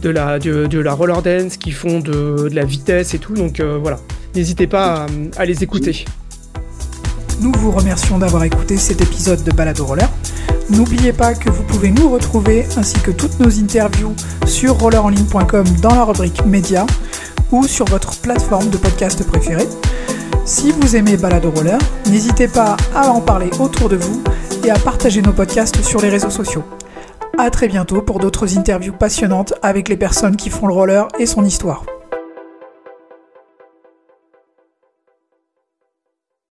de la, de, roller dance, qui font de, la vitesse et tout. Donc euh, voilà, n'hésitez pas à, les écouter. Nous vous remercions d'avoir écouté cet épisode de Balado Roller. N'oubliez pas que vous pouvez nous retrouver ainsi que toutes nos interviews sur rollerenligne.com dans la rubrique médias ou sur votre plateforme de podcast préférée. Si vous aimez Balado Roller, n'hésitez pas à en parler autour de vous et à partager nos podcasts sur les réseaux sociaux. A très bientôt pour d'autres interviews passionnantes avec les personnes qui font le roller et son histoire.